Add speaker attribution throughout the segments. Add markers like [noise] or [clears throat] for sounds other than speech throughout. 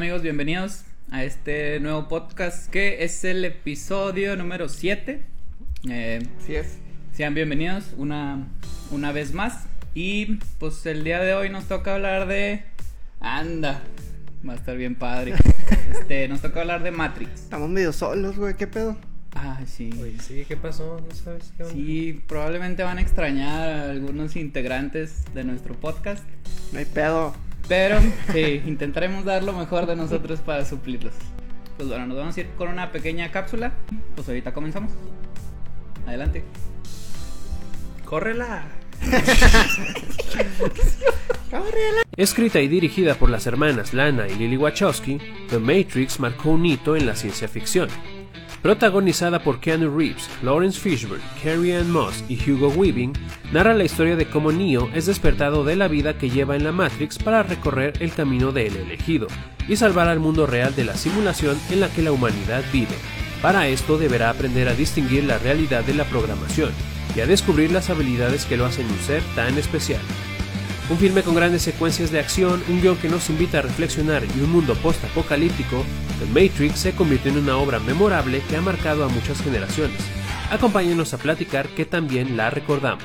Speaker 1: amigos? Bienvenidos a este nuevo podcast que es el episodio número 7. Eh,
Speaker 2: Así es.
Speaker 1: sean bienvenidos una, una vez más. Y pues el día de hoy nos toca hablar de... Anda, va a estar bien padre. [laughs] Este, nos toca hablar de Matrix.
Speaker 2: Estamos medio solos, güey. ¿Qué pedo?
Speaker 1: Ah, sí.
Speaker 3: Oye, sí, ¿qué pasó? ¿No sabes qué onda?
Speaker 1: Sí, probablemente van a extrañar a algunos integrantes de nuestro podcast.
Speaker 2: No hay pedo.
Speaker 1: Pero sí, intentaremos dar lo mejor de nosotros para suplirlos. Pues bueno, nos vamos a ir con una pequeña cápsula. Pues ahorita comenzamos. Adelante.
Speaker 3: ¡Córrela! Escrita y dirigida por las hermanas Lana y Lily Wachowski, The Matrix marcó un hito en la ciencia ficción. Protagonizada por Keanu Reeves, Lawrence Fishburne, Carrie Ann Moss y Hugo Weaving, narra la historia de cómo Neo es despertado de la vida que lleva en la Matrix para recorrer el camino del elegido y salvar al mundo real de la simulación en la que la humanidad vive. Para esto deberá aprender a distinguir la realidad de la programación y a descubrir las habilidades que lo hacen un ser tan especial. Un filme con grandes secuencias de acción, un guion que nos invita a reflexionar y un mundo post-apocalíptico, The Matrix se convirtió en una obra memorable que ha marcado a muchas generaciones. Acompáñenos a platicar que también la recordamos.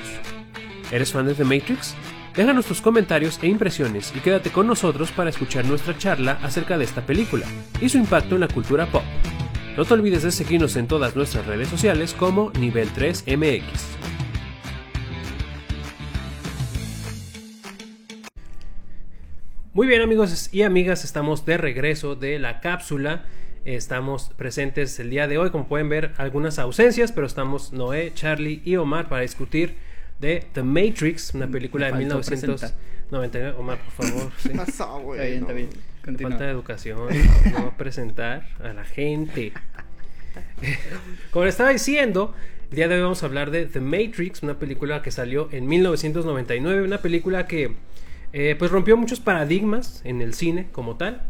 Speaker 3: ¿Eres fan de The Matrix? Déjanos tus comentarios e impresiones y quédate con nosotros para escuchar nuestra charla acerca de esta película y su impacto en la cultura pop. No te olvides de seguirnos en todas nuestras redes sociales como Nivel 3 Muy bien amigos y amigas, estamos de regreso de la cápsula. Estamos presentes el día de hoy, como pueden ver, algunas ausencias, pero estamos Noé, Charlie y Omar para discutir de The Matrix, una película de
Speaker 1: Me faltó
Speaker 3: 1999. Omar, por favor. sí. [laughs]
Speaker 2: ¿Qué pasó, güey?
Speaker 1: Está bien, está bien. Continúa.
Speaker 3: Falta de educación, [laughs] no presentar a la gente. [laughs] Como le estaba diciendo, el día de hoy vamos a hablar de The Matrix, una película que salió en 1999, una película que eh, pues rompió muchos paradigmas en el cine como tal.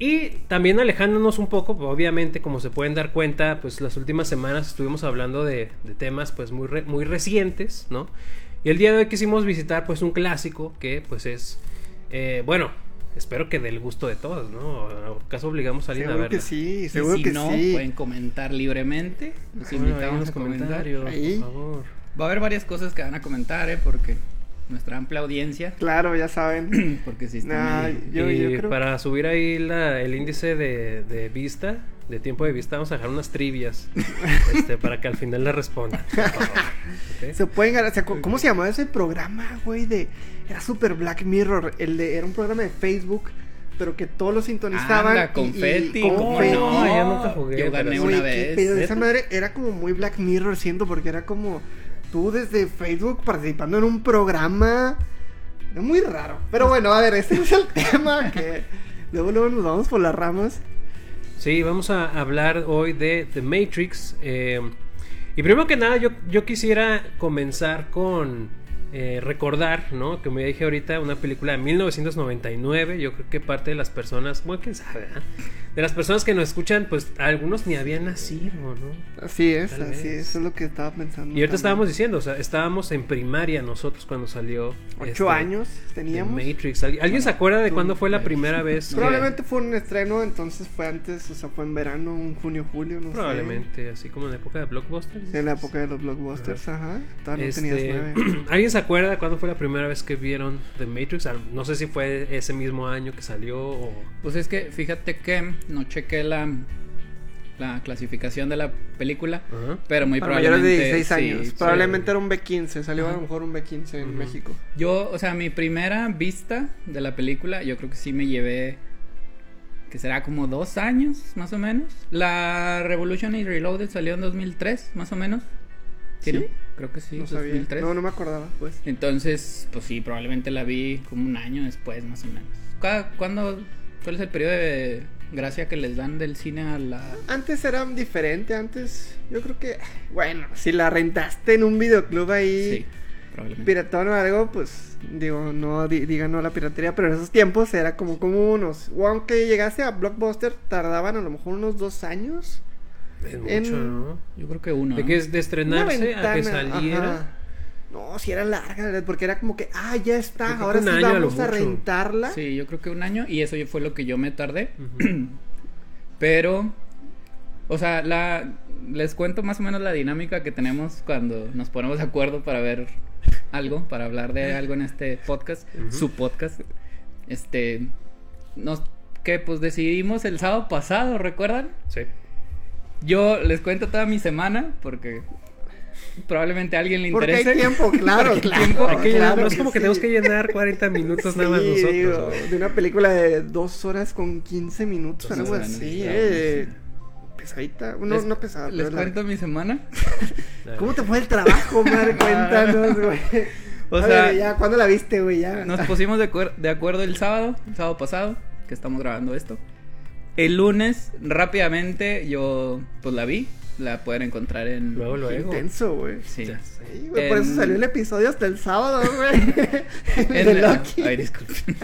Speaker 3: Y también alejándonos un poco, pues, obviamente como se pueden dar cuenta, pues las últimas semanas estuvimos hablando de, de temas pues muy, re- muy recientes, ¿no? Y el día de hoy quisimos visitar pues un clásico que pues es, eh, bueno, espero que del gusto de todos, ¿no? ¿Acaso obligamos a alguien a
Speaker 2: Seguro
Speaker 3: verla?
Speaker 2: que sí, seguro
Speaker 1: si
Speaker 2: que
Speaker 1: no,
Speaker 2: sí.
Speaker 1: pueden comentar libremente. Los
Speaker 3: Bueno, ahí en
Speaker 1: invitamos a comentar.
Speaker 3: comentarios,
Speaker 2: Ahí.
Speaker 3: por favor.
Speaker 1: Va a haber varias cosas que van a comentar, ¿eh? Porque nuestra amplia audiencia.
Speaker 2: Claro, ya saben. [clears throat]
Speaker 1: Porque si están
Speaker 2: Nah,
Speaker 1: ahí.
Speaker 2: yo,
Speaker 3: y
Speaker 2: yo creo.
Speaker 3: para subir ahí la- el índice de, de vista, de tiempo de vista, vamos a dejar unas trivias [laughs] este, para que al final le respondan. [laughs] por favor, ¿ok?
Speaker 2: Se pueden ganar. o sea, ¿Cómo se llamaba ese programa, güey? De. Era Super Black Mirror. El de. Era un programa de Facebook. Pero que todos lo sintonizaban.
Speaker 1: Anda,
Speaker 2: y- y-
Speaker 1: confeti,
Speaker 2: con
Speaker 1: ¿cómo
Speaker 2: confeti.
Speaker 1: no?
Speaker 3: ya nunca jugué,
Speaker 1: Yo gané
Speaker 3: pero
Speaker 1: una vez.
Speaker 2: pedo, Esa madre era como muy Black Mirror, siento, porque era como tú desde Facebook participando en un programa. Era muy raro. Pero bueno, a ver, este es el [laughs] tema que luego, luego nos vamos por las ramas.
Speaker 3: Sí, vamos a hablar hoy de The Matrix. eh, y primero que nada, yo, yo quisiera comenzar con eh, recordar, ¿no? Que me dije ahorita, una película de 1999. Yo creo que parte de las personas, bueno, quién sabe, ¿verdad? De las personas que nos escuchan, pues algunos ni habían nacido, ¿no?
Speaker 2: Así es,
Speaker 3: Tal
Speaker 2: así
Speaker 3: vez.
Speaker 2: es, eso es lo que estaba pensando.
Speaker 3: Y ahorita
Speaker 2: también.
Speaker 3: estábamos diciendo, o sea, estábamos en primaria nosotros cuando salió.
Speaker 2: Ocho
Speaker 3: este,
Speaker 2: años teníamos.
Speaker 3: Matrix. ¿Alguien, ¿alguien se acuerda de cuándo fue la primera vez? [laughs] que-
Speaker 2: Probablemente fue un estreno, entonces fue antes, o sea, fue en verano, un junio, julio, no
Speaker 3: Probablemente, así como en la época de Blockbusters.
Speaker 2: sé. En la época de los blockbusters, ajá. Todavía no
Speaker 3: Este,
Speaker 2: tenías nueve. [clears throat]
Speaker 3: ¿Alguien se acuerda de cuándo fue la primera vez que vieron The Matrix? No sé si fue ese mismo año que salió o...
Speaker 1: Pues es que fíjate que no chequé la, la clasificación de la película,
Speaker 3: Ajá.
Speaker 1: pero muy
Speaker 2: Para mayores
Speaker 1: probablemente.
Speaker 2: de 16
Speaker 1: sí,
Speaker 2: años.
Speaker 1: sí.
Speaker 2: Probablemente era un B15, salió a
Speaker 1: Ajá.
Speaker 2: lo mejor un B15 en
Speaker 3: Ujú.
Speaker 2: México.
Speaker 1: Yo, o sea, mi primera vista de la película, yo creo que sí me llevé. Que será como dos años, más o menos. La Revolution y Reloaded salió en 2003, más o menos. ¿Sí?
Speaker 2: ¿Sí?
Speaker 1: Creo que sí,
Speaker 2: no sabía.
Speaker 1: 2003.
Speaker 2: No, no me acordaba, pues.
Speaker 1: Entonces, pues sí, probablemente la vi como un año después, más o menos. ¿Cuá- ¿Cuándo, ¿Cuál es el periodo de gracia que les dan del cine a la...
Speaker 2: Antes era diferente, antes yo creo que, bueno, si la rentaste en un videoclub ahí,
Speaker 1: Sí, probablemente.
Speaker 2: piratón o algo, pues digo, no di- digan no a la piratería, pero en esos tiempos era como común, o, s- o aunque llegase a Blockbuster, tardaban a lo mejor unos dos años.
Speaker 3: Es mucho,
Speaker 2: En-
Speaker 3: ¿no?
Speaker 1: Yo creo que uno.
Speaker 3: De
Speaker 1: ¿no?
Speaker 3: que es de estrenarse a que saliera.
Speaker 2: ajá. No, si era larga, porque era como que, ah, ya está, ahora sí
Speaker 3: a
Speaker 2: vamos a rentarla.
Speaker 1: Sí, yo creo que un año y eso fue lo que yo me tardé. [clears throat] Pero, o sea, la, les cuento más o menos la dinámica que tenemos cuando nos ponemos de acuerdo para ver algo, para hablar de algo en este podcast, su podcast. Este, nos, que pues decidimos el sábado pasado, ¿recuerdan?
Speaker 3: Sí.
Speaker 1: Yo les cuento toda mi semana porque probablemente a alguien le
Speaker 2: Porque hay
Speaker 1: interese.
Speaker 2: tiempo, [laughs] claro,
Speaker 1: Porque hay
Speaker 2: claro.
Speaker 1: tiempo.
Speaker 3: Hay que llenar-
Speaker 2: claro
Speaker 3: no es como que tenemos que llenar 40 minutos nada más nosotros.
Speaker 2: digo, de una película de dos horas con 15 minutos, algo así,
Speaker 1: sí.
Speaker 2: eh. Pesadita. No,
Speaker 1: Les-
Speaker 2: no pesada,
Speaker 1: Les cuento mi semana. [laughs]
Speaker 2: ¿Cómo te fue el trabajo, Mar? [laughs] Cuéntanos, güey.
Speaker 1: O
Speaker 2: A
Speaker 1: sea,
Speaker 2: ver, ya, ¿cuándo la viste, güey? Ya.
Speaker 1: Nos pusimos de, acuer- de acuerdo el sábado, el sábado pasado, que estamos grabando esto. El lunes, rápidamente, yo pues la vi. La pueden encontrar en.
Speaker 3: Luego,
Speaker 2: Qué
Speaker 3: luego.
Speaker 2: intenso, güey.
Speaker 1: Sí.
Speaker 3: Ya sé.
Speaker 2: Por eso salió el episodio hasta el sábado, güey. [laughs] [laughs]
Speaker 1: En-
Speaker 2: de Loki.
Speaker 1: Ay, disculpen.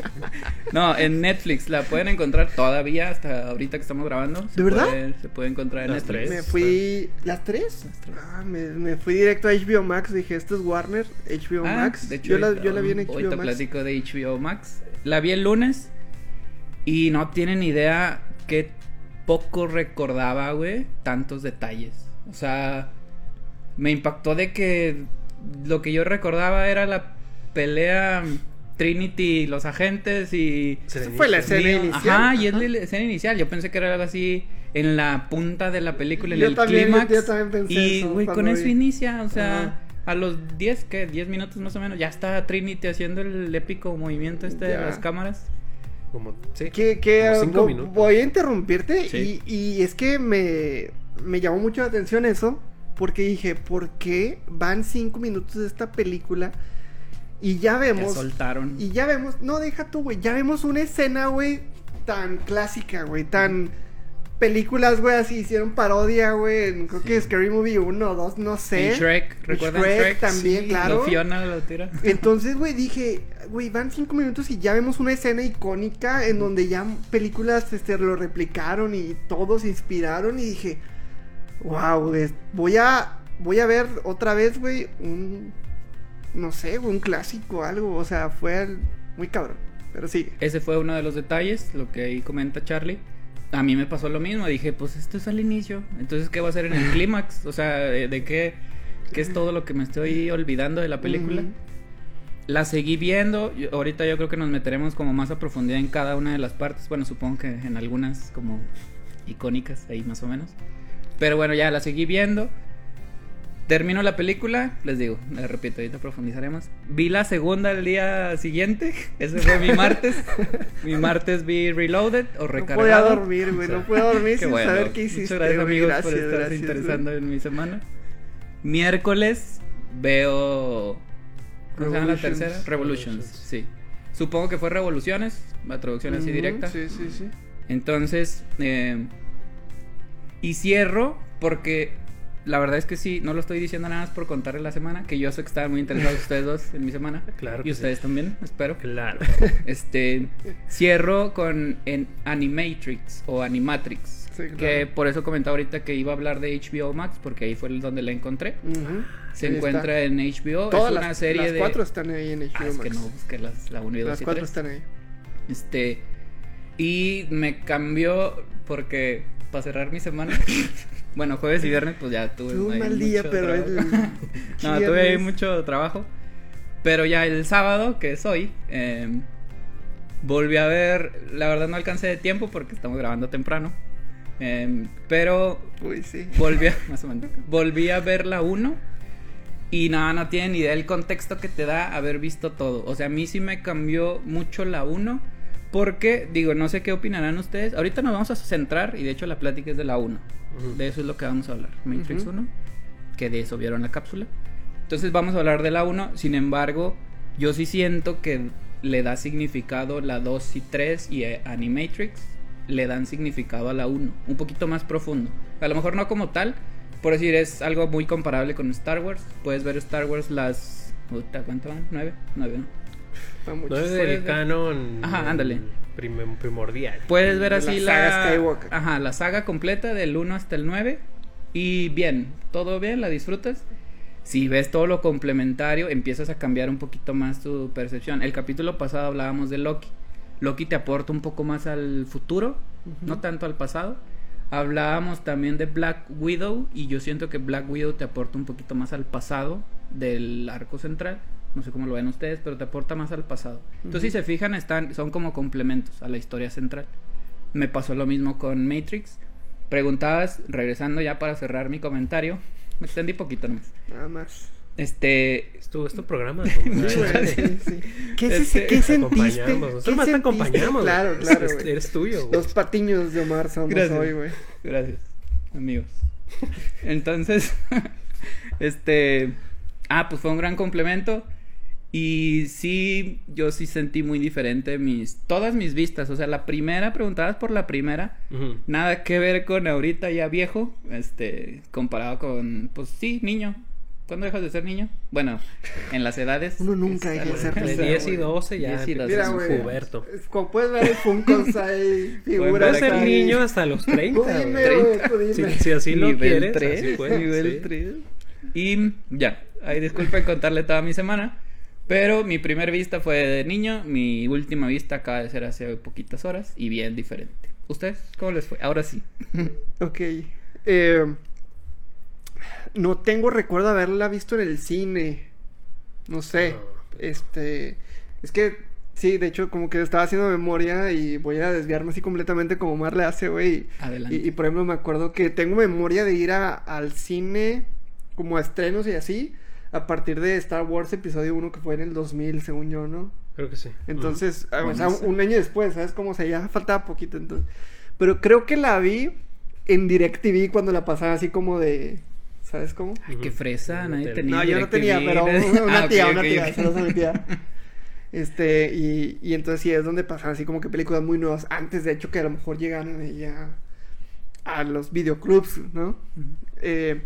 Speaker 1: No, en Netflix la pueden encontrar todavía hasta ahorita que estamos grabando. Se
Speaker 2: ¿De verdad?
Speaker 1: puede- se puede encontrar en
Speaker 3: Las
Speaker 1: Netflix.
Speaker 3: tres.
Speaker 2: Me fui. ¿Las tres?
Speaker 1: Las tres.
Speaker 2: Ah, me, me fui directo a HBO Max. Dije, esto es Warner, HBO
Speaker 1: Ah,
Speaker 2: Max.
Speaker 1: de hecho,
Speaker 2: yo, la, yo la vi en
Speaker 1: Hoy
Speaker 2: HBO
Speaker 1: te
Speaker 2: Max.
Speaker 1: platico de HBO Max. La vi el lunes y no tienen idea qué poco recordaba, güey, tantos detalles. O sea, me impactó de que lo que yo recordaba era la pelea Trinity y los agentes y...
Speaker 2: Esa fue la escena inicial.
Speaker 1: Ajá, y es la escena inicial. Yo pensé que era algo así en la punta de la película, en
Speaker 2: Yo
Speaker 1: el
Speaker 2: también,
Speaker 1: clímax.
Speaker 2: yo también pensé
Speaker 1: Y, güey, con eso
Speaker 2: vi.
Speaker 1: inicia, o sea...
Speaker 2: Ajá.
Speaker 1: A los 10, ¿qué? 10 minutos más o menos, ya está Trinity haciendo el épico movimiento este de las cámaras.
Speaker 3: Como, sí.
Speaker 2: Que, que
Speaker 3: Como cinco minutos.
Speaker 2: voy a interrumpirte
Speaker 1: Sí.
Speaker 2: y, y es que me, me llamó mucho la atención eso porque dije, ¿por qué van cinco minutos de esta película y ya vemos
Speaker 1: soltaron.
Speaker 2: y ya vemos, no deja tú, güey, ya vemos una escena, güey, tan clásica, güey, tan películas, güey, así hicieron parodia, güey, en- creo
Speaker 1: Sí.
Speaker 2: que Scary Movie 1 o 2, no sé.
Speaker 1: Y Shrek, ¿recuerdan
Speaker 2: Shrek
Speaker 1: Shrek?
Speaker 2: también,
Speaker 1: Sí,
Speaker 2: claro.
Speaker 1: lo Fiona lo tira. [laughs]
Speaker 2: Entonces, güey, dije, güey, van cinco minutos y ya vemos una escena icónica en donde ya películas este, lo replicaron y todos se inspiraron y dije, wow, voy a, voy a ver otra vez, güey, un, no sé, güey, un clásico, algo, o sea, fue muy cabrón, pero sí.
Speaker 1: Ese fue uno de los detalles, lo que ahí comenta Charlie. A mí me pasó lo mismo, dije, pues esto es al inicio, entonces ¿qué va a ser en el [laughs] clímax? O sea, ¿de, de qué, qué es todo lo que me estoy olvidando de la película? La seguí viendo, yo- ahorita yo creo que nos meteremos como más a profundidad en cada una de las partes, bueno, supongo que en algunas como icónicas, ahí más o menos. Pero bueno, ya la seguí viendo. Termino la película, les digo, les repito, ahorita profundizaremos. Vi la segunda el día siguiente, [laughs] ese fue mi martes. mi [laughs] martes vi Reloaded o
Speaker 2: No
Speaker 1: Recargado.
Speaker 2: podía dormir, güey, no puedo dormir [laughs] sin
Speaker 1: bueno.
Speaker 2: saber qué hiciste.
Speaker 1: Muchas gracias
Speaker 2: güey,
Speaker 1: amigos
Speaker 2: gracias,
Speaker 1: por estarse
Speaker 2: gracias,
Speaker 1: interesando
Speaker 2: güey.
Speaker 1: en mi semana. Miércoles veo... ¿Cómo se llama la tercera? Revolutions,
Speaker 3: Revolutions.
Speaker 1: sí. Supongo que fue Revoluciones, la traducción así directa.
Speaker 2: Sí, sí, sí.
Speaker 1: Entonces, eh, y cierro porque la verdad es que sí, no lo estoy diciendo nada más por contarles la semana, que yo sé que estaban muy interesados [laughs] ustedes dos en mi semana.
Speaker 3: Claro
Speaker 1: Y
Speaker 3: que
Speaker 1: ustedes también, espero.
Speaker 3: Claro.
Speaker 1: Este, cierro con en Animatrix o Animatrix.
Speaker 2: Sí, claro.
Speaker 1: Que por eso comentaba ahorita que iba a hablar de HBO Max, porque ahí fue el donde la encontré. Se
Speaker 2: Ahí
Speaker 1: encuentra
Speaker 2: está.
Speaker 1: en HBO.
Speaker 2: Todas
Speaker 1: es una
Speaker 2: las,
Speaker 1: serie
Speaker 2: las
Speaker 1: de.
Speaker 2: cuatro están ahí en HBO
Speaker 1: Ah, es que
Speaker 2: Max.
Speaker 1: no busqué las, la 1 y 2
Speaker 2: Las
Speaker 1: y
Speaker 2: cuatro
Speaker 1: 3.
Speaker 2: están ahí.
Speaker 1: Este. Y me cambió porque para cerrar mi semana. [laughs] bueno, jueves y viernes, pues ya tuve.
Speaker 2: Tuve un mal día,
Speaker 1: mucho
Speaker 2: pero el [laughs]
Speaker 1: no, tuve ahí mucho trabajo. Pero ya el sábado, que es hoy, eh, volví a ver. La verdad no alcancé de tiempo porque estamos grabando temprano. Eh, pero
Speaker 2: Uy, sí.
Speaker 1: volví a, [laughs] más o menos, volví a ver la 1 y nada, no tienen ni idea del contexto que te da haber visto todo. O sea, a mí sí me cambió mucho la 1 porque, digo, no sé qué opinarán ustedes. Ahorita nos vamos a centrar y de hecho la plática es de la 1.
Speaker 3: Ujú.
Speaker 1: De eso es lo que vamos a hablar. Matrix
Speaker 2: Ujú.
Speaker 1: 1, que de eso vieron la cápsula. Entonces vamos a hablar de la 1. Sin embargo, yo sí siento que le da significado la 2 y 3 y Animatrix le dan significado a la 1, un poquito más profundo. A lo mejor no como tal, por decir, es algo muy comparable con Star Wars. Puedes ver Star Wars las... ¿Cuánto van? ¿9? 9, ¿no?
Speaker 3: No es
Speaker 1: ver-
Speaker 3: canon.
Speaker 1: Ajá, ándale.
Speaker 3: prim- primordial.
Speaker 1: Puedes ver así
Speaker 2: la
Speaker 1: la,
Speaker 2: saga Skywalker.
Speaker 1: Ajá, la saga completa del 1 hasta el 9 y bien, todo bien, la disfrutas. si ves todo lo complementario, empiezas a cambiar un poquito más tu percepción. El capítulo pasado hablábamos de Loki. Loki te aporta un poco más al futuro, no tanto al pasado. Hablábamos también de Black Widow y yo siento que Black Widow te aporta un poquito más al pasado del arco central. No sé cómo lo ven ustedes, pero te aporta más al pasado. Entonces, si se fijan, están, son como complementos a la historia central. Me pasó lo mismo con Matrix. Preguntabas, regresando ya para cerrar mi comentario, me extendí poquito nomás.
Speaker 2: Nada más.
Speaker 1: Este,
Speaker 3: Estuvo este programa. [laughs]
Speaker 2: Sí, güey, sí, sí. ¿Qué, se-
Speaker 1: Este,
Speaker 2: qué
Speaker 3: Te
Speaker 2: sentiste?
Speaker 3: acompañamos.
Speaker 2: ¿Qué
Speaker 3: más te acompañamos.
Speaker 2: Claro, claro,
Speaker 3: Es-. Eres tuyo, güey.
Speaker 2: Los patiños de Omar somos
Speaker 1: Gracias.
Speaker 2: hoy, güey.
Speaker 1: Gracias, amigos. Entonces, [laughs] este, ah, pues fue un gran complemento y sí, yo sí sentí muy diferente mis, todas mis vistas, o sea, la primera, preguntabas por la primera,
Speaker 3: Ujú.
Speaker 1: nada que ver con ahorita ya viejo, este, comparado con, pues sí, niño. ¿Cuándo dejas de ser niño? Bueno, en las edades.
Speaker 2: Uno nunca deja de
Speaker 1: algo-
Speaker 2: ser
Speaker 3: De
Speaker 2: niño.
Speaker 3: 10 y 12 ya.
Speaker 1: 10 y 12.
Speaker 3: empiezas
Speaker 2: Mira,
Speaker 3: un
Speaker 2: güey.
Speaker 3: puberto.
Speaker 2: Como puedes ver, Funkos, hay figuras.
Speaker 3: Puedes ser niño hasta los 30.
Speaker 2: Tú dime, tú
Speaker 3: Si,
Speaker 2: dime.
Speaker 3: si así lo
Speaker 1: nivel
Speaker 3: quieres,
Speaker 1: 3,
Speaker 3: así puedes,
Speaker 1: nivel
Speaker 3: sí.
Speaker 1: 3. Y ya, ahí disculpen contarle toda mi semana. Pero mi primer vista fue de niño, mi última vista acaba de ser hace poquitas horas y bien diferente. ¿Ustedes cómo les fue? Ahora sí. [laughs]
Speaker 2: Ok. Eh, no tengo recuerdo de haberla visto en el cine. No sé.
Speaker 3: No,
Speaker 2: Este. Es que. Sí, de hecho, como que estaba haciendo memoria y voy a desviarme así completamente como Mar le hace, güey.
Speaker 1: Adelante.
Speaker 2: Y, y, por ejemplo, me acuerdo que tengo memoria de ir a- al cine como a estrenos y así. A partir de Star Wars Episodio 1 que fue en el 2000, según yo, ¿no?
Speaker 3: Creo que sí.
Speaker 2: Entonces, ah, o sea, un año después, ¿sabes cómo? O sea, ya faltaba poquito entonces. Pero creo que la vi en DirecTV cuando la pasaba así como de... ¿Sabes cómo?
Speaker 1: Ay, qué fresa,
Speaker 3: No
Speaker 1: nadie
Speaker 3: te-
Speaker 1: tenía.
Speaker 2: No, yo no tenía, pero [laughs] una
Speaker 1: Ah,
Speaker 2: tía, una tía,
Speaker 1: ok.
Speaker 2: saludos a mi tía. Este, y, y entonces sí es donde pasaban así como que películas muy nuevas, antes de hecho que a lo mejor llegaran ya a los videoclubs, ¿no? Eh,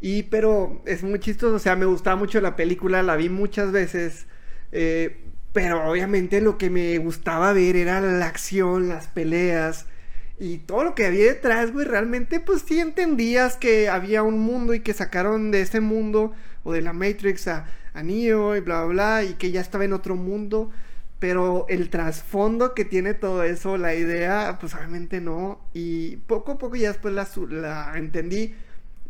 Speaker 2: y pero es muy chistoso, o sea, me gustaba mucho la película, la vi muchas veces, eh, pero obviamente lo que me gustaba ver era la acción, las peleas y todo lo que había detrás, güey, realmente pues sí entendías que había un mundo y que sacaron de ese mundo o de la Matrix a, a Neo y bla, bla, bla, y que ya estaba en otro mundo. Pero el trasfondo que tiene todo eso, la idea, pues obviamente no. Y poco a poco ya después la, la entendí,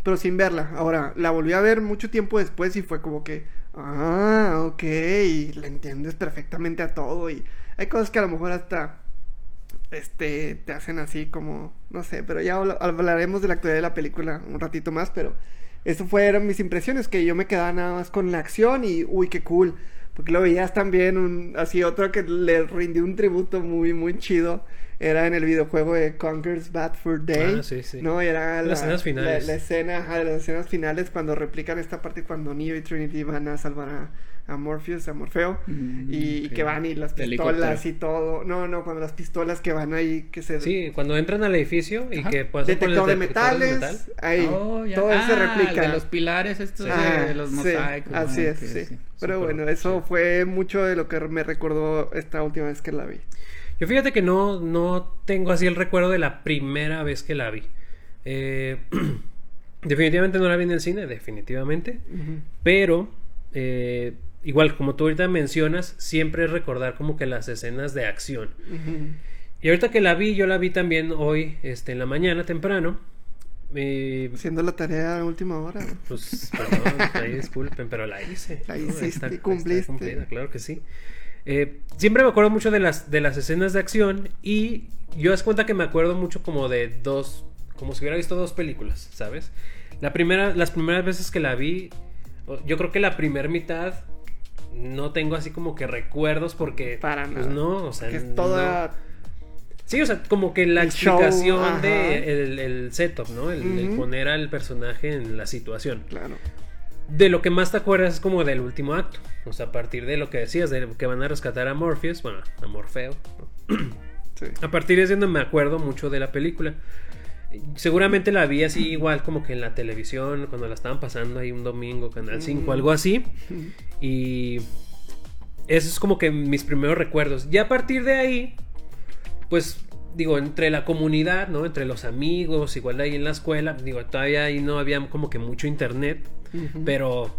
Speaker 2: pero sin verla. Ahora, la volví a ver mucho tiempo después y fue como que, ah, ok, y le entiendes perfectamente a todo. Y hay cosas que a lo mejor hasta este te hacen así como no sé pero ya habla- hablaremos de la actualidad de la película un ratito más pero eso fueron mis impresiones que yo me quedaba nada más con la acción y uy qué cool porque lo veías también un así otro que le rindió un tributo muy muy chido era en el videojuego de Conker's Bad for Day
Speaker 3: Ah, sí, sí.
Speaker 2: no era la,
Speaker 3: Las escenas finales.
Speaker 2: la, la escena ajá, de las escenas finales cuando replican esta parte cuando Neo y Trinity van a salvar a, a Morpheus a Morfeo
Speaker 1: Mm,
Speaker 2: y, y que van y las pistolas y todo. No, no, cuando las pistolas que van ahí que se
Speaker 3: Sí, cuando entran al edificio y
Speaker 1: Ajá.
Speaker 3: que el
Speaker 2: detector de metales,
Speaker 3: metal.
Speaker 2: ahí
Speaker 1: Oh, ya.
Speaker 2: todo eso se
Speaker 1: Ah,
Speaker 2: replica.
Speaker 1: De los pilares estos
Speaker 2: Ah,
Speaker 1: de los
Speaker 2: sí,
Speaker 1: mosaicos.
Speaker 2: así
Speaker 1: Ah,
Speaker 2: es, sí.
Speaker 1: sí.
Speaker 2: Pero
Speaker 3: Súper,
Speaker 2: bueno, eso
Speaker 3: sí.
Speaker 2: fue mucho de lo que me recordó esta última vez que la vi.
Speaker 3: Yo fíjate que no, no tengo así el recuerdo de la primera vez que la vi. Eh, [clears throat] definitivamente no la vi en el cine, definitivamente. Pero, eh, igual como tú ahorita mencionas, siempre es recordar como que las escenas de acción. Y ahorita que la vi, yo la vi también hoy este, en la mañana temprano. Eh,
Speaker 2: Haciendo la tarea a última hora. ¿no?
Speaker 3: pues, perdón, [laughs] ahí disculpen, pero la hice.
Speaker 2: La
Speaker 3: ¿no?
Speaker 2: hiciste,
Speaker 3: Está- está
Speaker 2: cumpliste.
Speaker 3: cumplida, claro que sí. Eh, siempre me acuerdo mucho de las, de las escenas de acción y yo es cuenta que me acuerdo mucho como de dos, como si hubiera visto dos películas, ¿sabes? La primera, las primeras veces que la vi, yo creo que la primera mitad no tengo así como que recuerdos porque
Speaker 2: Para
Speaker 3: pues
Speaker 2: nada.
Speaker 3: no, o sea,
Speaker 2: que es
Speaker 3: no.
Speaker 2: toda.
Speaker 3: Sí, o sea, como que la
Speaker 2: El show,
Speaker 3: explicación
Speaker 2: ajá.
Speaker 3: de el, el setup, ¿no? El, poner al personaje en la situación.
Speaker 2: Claro.
Speaker 3: De lo que más te acuerdas es como del último acto. O sea, a partir de lo que decías, de que van a rescatar a Morpheus, bueno, a Morfeo. ¿no? [clears throat]
Speaker 2: Sí.
Speaker 3: A partir de eso no me acuerdo mucho de la película. Seguramente la vi así [clears throat] igual como que en la televisión, cuando la estaban pasando ahí un domingo, Canal 5,
Speaker 2: Ujú.
Speaker 3: algo así. [clears throat] Y eso es como que mis primeros recuerdos. Y a partir de ahí, pues digo, entre la comunidad, ¿no? Entre los amigos, igual ahí en la escuela, digo, todavía ahí no había como que mucho internet. Pero,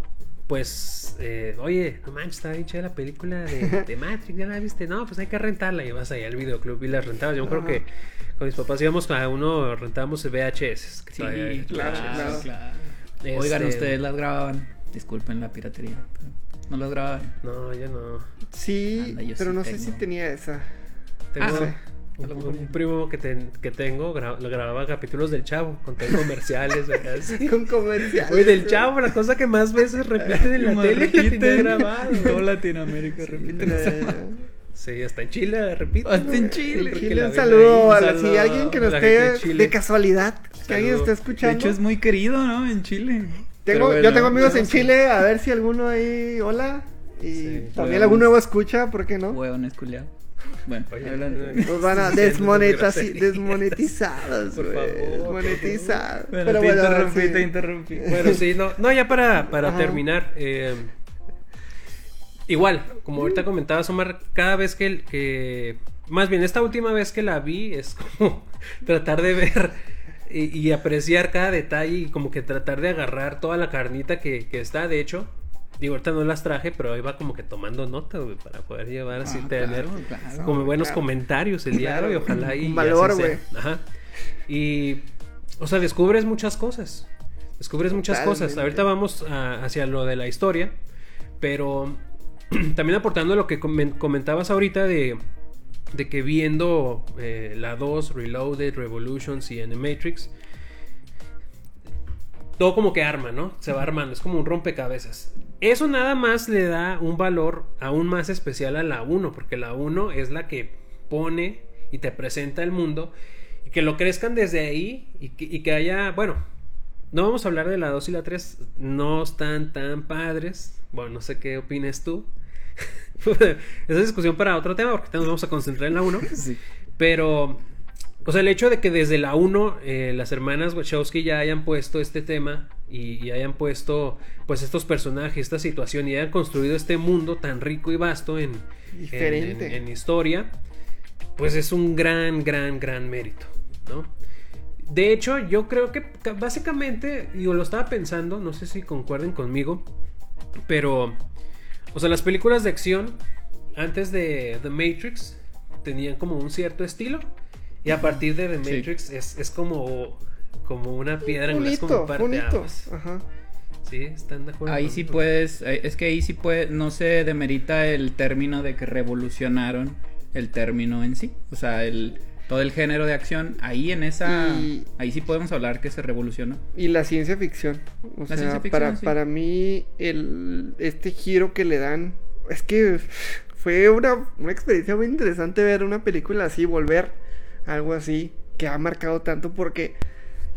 Speaker 3: pues, eh, oye, no manches, está bien chida la película de, de [laughs] Matrix, ¿ya la viste? No, pues hay que rentarla. Y vas allá al videoclub y la rentabas. Yo creo
Speaker 2: Ajá.
Speaker 3: que con mis papás íbamos a uno, rentábamos VHS. que
Speaker 1: Sí, claro,
Speaker 2: claro.
Speaker 3: Este-
Speaker 1: Oigan, ustedes las grababan. Disculpen la piratería. pero no las grababan.
Speaker 3: No, yo no.
Speaker 2: Sí,
Speaker 1: Anda, yo
Speaker 2: pero
Speaker 1: sí
Speaker 2: no sé si tenía esa.
Speaker 3: Tengo
Speaker 1: Ah, sí.
Speaker 3: Un, primo que, ten- que tengo, gra- lo grababa capítulos del Chavo, con todo comerciales. [laughs]
Speaker 2: Con comerciales.
Speaker 3: Oye, del. Chavo, la cosa que más veces repiten en la tele la
Speaker 1: repiten.
Speaker 3: tenía grabado.
Speaker 1: En toda Latinoamérica repiten esa.
Speaker 3: Sí, hasta en Chile repiten.
Speaker 1: Hasta en. Chile.
Speaker 3: La
Speaker 2: un saludo
Speaker 3: ahí.
Speaker 2: a
Speaker 3: Un
Speaker 2: la, si
Speaker 3: saludo
Speaker 2: alguien que nos
Speaker 3: la
Speaker 2: esté
Speaker 3: de
Speaker 2: de casualidad, que alguien
Speaker 3: Saludo.
Speaker 2: esté
Speaker 1: De
Speaker 2: escuchando.
Speaker 1: hecho, es muy querido, ¿no? En Chile.
Speaker 2: Tengo, yo tengo amigos en. Chile, a ver si alguno ahí, hola. Y
Speaker 3: Sí,
Speaker 2: también
Speaker 1: huevones.
Speaker 2: algún nuevo escucha, ¿por qué no?
Speaker 1: Huevones culiados. Bueno,
Speaker 3: Oye,
Speaker 1: hablando.
Speaker 3: no,
Speaker 2: Nos van a [laughs] desmonetizados,
Speaker 3: Por
Speaker 2: güey.
Speaker 3: favor,
Speaker 2: Desmonetizados.
Speaker 1: Bueno,
Speaker 2: Pero
Speaker 1: te
Speaker 2: bueno,
Speaker 1: interrumpí,
Speaker 2: sí.
Speaker 1: te interrumpí.
Speaker 3: Bueno, sí, no, no ya para, para
Speaker 2: Ajá.
Speaker 3: terminar. eh, igual, como ahorita comentabas, Omar, cada vez que, que. Más bien, esta última vez que la vi es como [laughs] tratar de ver y, y apreciar cada detalle y como que tratar de agarrar toda la carnita que, que está. De hecho, digo, ahorita no las traje, pero iba como que tomando nota, güey, para poder llevar así,
Speaker 1: Ah,
Speaker 3: tener
Speaker 1: claro, claro.
Speaker 3: como buenos
Speaker 2: claro.
Speaker 3: comentarios el día de hoy, ojalá y
Speaker 2: un valor, güey.
Speaker 3: Ajá. Y, o sea, descubres muchas cosas. Descubres muchas cosas. Ahorita vamos a- hacia lo de la historia, pero [clears throat] también aportando lo que comen- comentabas ahorita de, de que viendo eh, la 2, Reloaded, Revolutions y Animatrix, todo como que arma, ¿no? Se va armando, es como un rompecabezas. Eso nada más le da un valor aún más especial a la 1, porque la 1 es la que pone y te presenta el mundo, y que lo crezcan desde ahí y que, y que haya, bueno, no vamos a hablar de la 2 y la 3, no están tan padres, bueno, no sé qué opines tú. [laughs] Esa es discusión para otro tema, porque nos vamos a concentrar en la 1. [laughs]
Speaker 1: Sí.
Speaker 3: Pero, o sea, el hecho de que desde la 1 eh, las hermanas Wachowski ya hayan puesto este tema y, y hayan puesto, pues, estos personajes, esta situación y hayan construido este mundo tan rico y vasto en, en-
Speaker 2: Diferente.
Speaker 3: en- en historia, pues es un gran, gran, gran mérito, ¿no? De hecho, yo creo que ca- básicamente, digo, lo estaba pensando, no sé si concuerden conmigo, pero, o sea, las películas de acción antes de The Matrix tenían como un cierto estilo y a partir de The
Speaker 1: Sí.
Speaker 3: Matrix es, es como, como una piedra en es
Speaker 2: Bonito,
Speaker 3: como parte
Speaker 2: bonito. Ajá.
Speaker 3: Sí, están de acuerdo.
Speaker 1: Ahí sí puedes, eh, es que ahí sí puede, no se demerita el término de que revolucionaron el término en sí, o sea, el todo el género de acción, ahí en esa,
Speaker 2: Y-
Speaker 1: ahí sí podemos hablar que se revolucionó.
Speaker 2: Y la ciencia ficción. O
Speaker 1: La
Speaker 2: sea,
Speaker 1: ficción,
Speaker 2: para,
Speaker 1: sí.
Speaker 2: para mí, el, este giro que le dan. Es que fue una, una experiencia muy interesante ver una película así, volver a algo así, que ha marcado tanto porque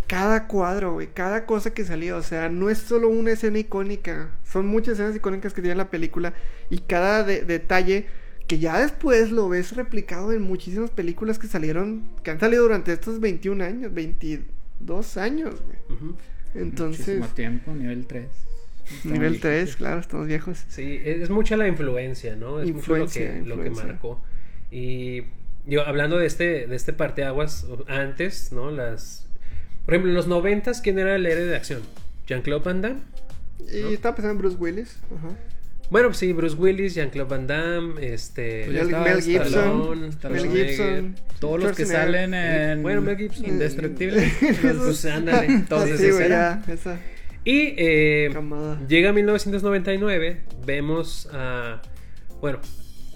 Speaker 2: cada cuadro, güey, cada cosa que salía, o sea, no es solo una escena icónica, son muchas escenas icónicas que tiene la película y cada de- detalle que ya después lo ves replicado en muchísimas películas que salieron, que han salido durante estos 21 años, 22 años, güey.
Speaker 3: Ujú.
Speaker 2: Entonces,
Speaker 1: Muchísimo tiempo, nivel 3.
Speaker 2: nivel 3, claro, estamos viejos.
Speaker 3: Sí, es, es mucha la influencia, ¿no? Es
Speaker 2: Influencia,
Speaker 3: mucho lo que, lo que
Speaker 2: influencia.
Speaker 3: marcó. Y yo, hablando de este, de este parteaguas, antes, ¿no? Las. Por ejemplo, en los noventas, ¿quién era el héroe de acción? ¿Jean-Claude Van Damme?
Speaker 2: Y
Speaker 3: ¿No?
Speaker 2: estaba pensando en Bruce Willis. Ajá.
Speaker 3: Bueno, pues sí, Bruce Willis, Jean-Claude Van Damme, este.
Speaker 1: Pues
Speaker 2: Mel,
Speaker 1: estaba
Speaker 2: Mel
Speaker 1: Stallone,
Speaker 2: Gibson.
Speaker 3: Mel
Speaker 2: Gibson.
Speaker 1: Todos los que salen en
Speaker 3: Bueno, Mel Gibson.
Speaker 1: Indestructible. [laughs]
Speaker 3: Pues ándale.
Speaker 2: Ah,
Speaker 3: Entonces,
Speaker 2: sí, güey,
Speaker 3: era.
Speaker 2: ya, esa
Speaker 3: Y eh, llega 1999, vemos a... Bueno,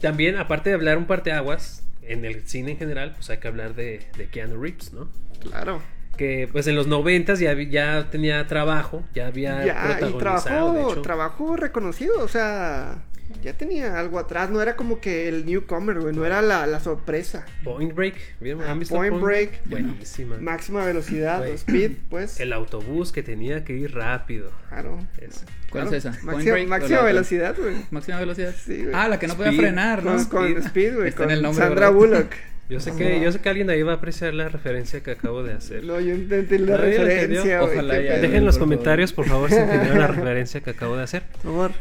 Speaker 3: también aparte de hablar un parteaguas, en el cine en general, pues hay que hablar de, de Keanu Reeves, ¿no?
Speaker 2: Claro.
Speaker 3: Que pues en los 90 ya, ya tenía trabajo, ya había
Speaker 2: Ya, y
Speaker 3: de
Speaker 2: trabajo,
Speaker 3: hecho.
Speaker 2: trabajo reconocido, o sea, ya tenía algo atrás, no era como que el newcomer, güey, no era la, la sorpresa.
Speaker 3: Point Break, ¿vieron? ¿Han visto
Speaker 2: Point Break.
Speaker 3: Buenísima.
Speaker 2: Máxima velocidad, speed, pues.
Speaker 3: El autobús que tenía que ir rápido.
Speaker 2: Claro.
Speaker 3: Es-
Speaker 1: ¿Cuál
Speaker 2: claro.
Speaker 1: es esa?
Speaker 2: Máxima,
Speaker 1: Break
Speaker 2: máxima velocidad, güey.
Speaker 1: Máxima velocidad.
Speaker 2: Sí, güey.
Speaker 1: ah, la que no podía frenar, ¿no?
Speaker 2: Con, Speed, güey,
Speaker 1: Está en
Speaker 2: con
Speaker 1: el nombre,
Speaker 2: Sandra
Speaker 1: ¿verdad?
Speaker 2: Bullock. [laughs]
Speaker 3: Yo sé que, yo sé que alguien ahí va a apreciar la referencia que acabo de hacer.
Speaker 2: No, yo intenté la
Speaker 3: Nadie
Speaker 2: referencia.
Speaker 1: Ojalá
Speaker 2: qué
Speaker 1: ya-
Speaker 2: pedo.
Speaker 3: Dejen en los
Speaker 1: por favor.
Speaker 3: comentarios, por favor, si entendieron la [laughs] referencia que acabo de hacer.
Speaker 2: Por favor.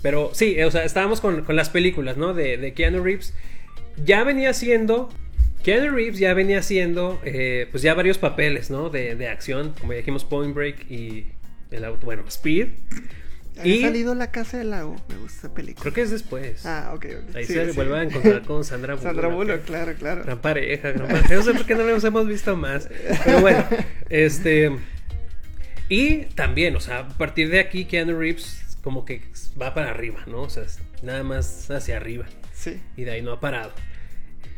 Speaker 3: Pero sí, o sea, estábamos con, con las películas, ¿no? De, de Keanu Reeves. Ya venía haciendo. Keanu Reeves ya venía haciendo, eh, pues ya varios papeles, ¿no? De, de acción, como ya dijimos, Point Break y, el auto, bueno, Speed.
Speaker 2: Ha
Speaker 3: Y
Speaker 2: salido La Casa del Lago. Me gusta esa película.
Speaker 3: creo que es después.
Speaker 2: Ah, ok, ok.
Speaker 3: Ahí
Speaker 2: Sí,
Speaker 3: se
Speaker 2: sí.
Speaker 3: vuelve a encontrar con Sandra Bullock.
Speaker 2: Sandra Bullock, claro, claro.
Speaker 3: Gran pareja, gran pareja. No sé por qué no nos hemos visto más. Pero bueno, este. Y también, o sea, a partir de aquí, Keanu Reeves como que va para arriba, ¿no? O sea, nada más hacia arriba.
Speaker 2: Sí.
Speaker 3: Y de ahí no ha parado.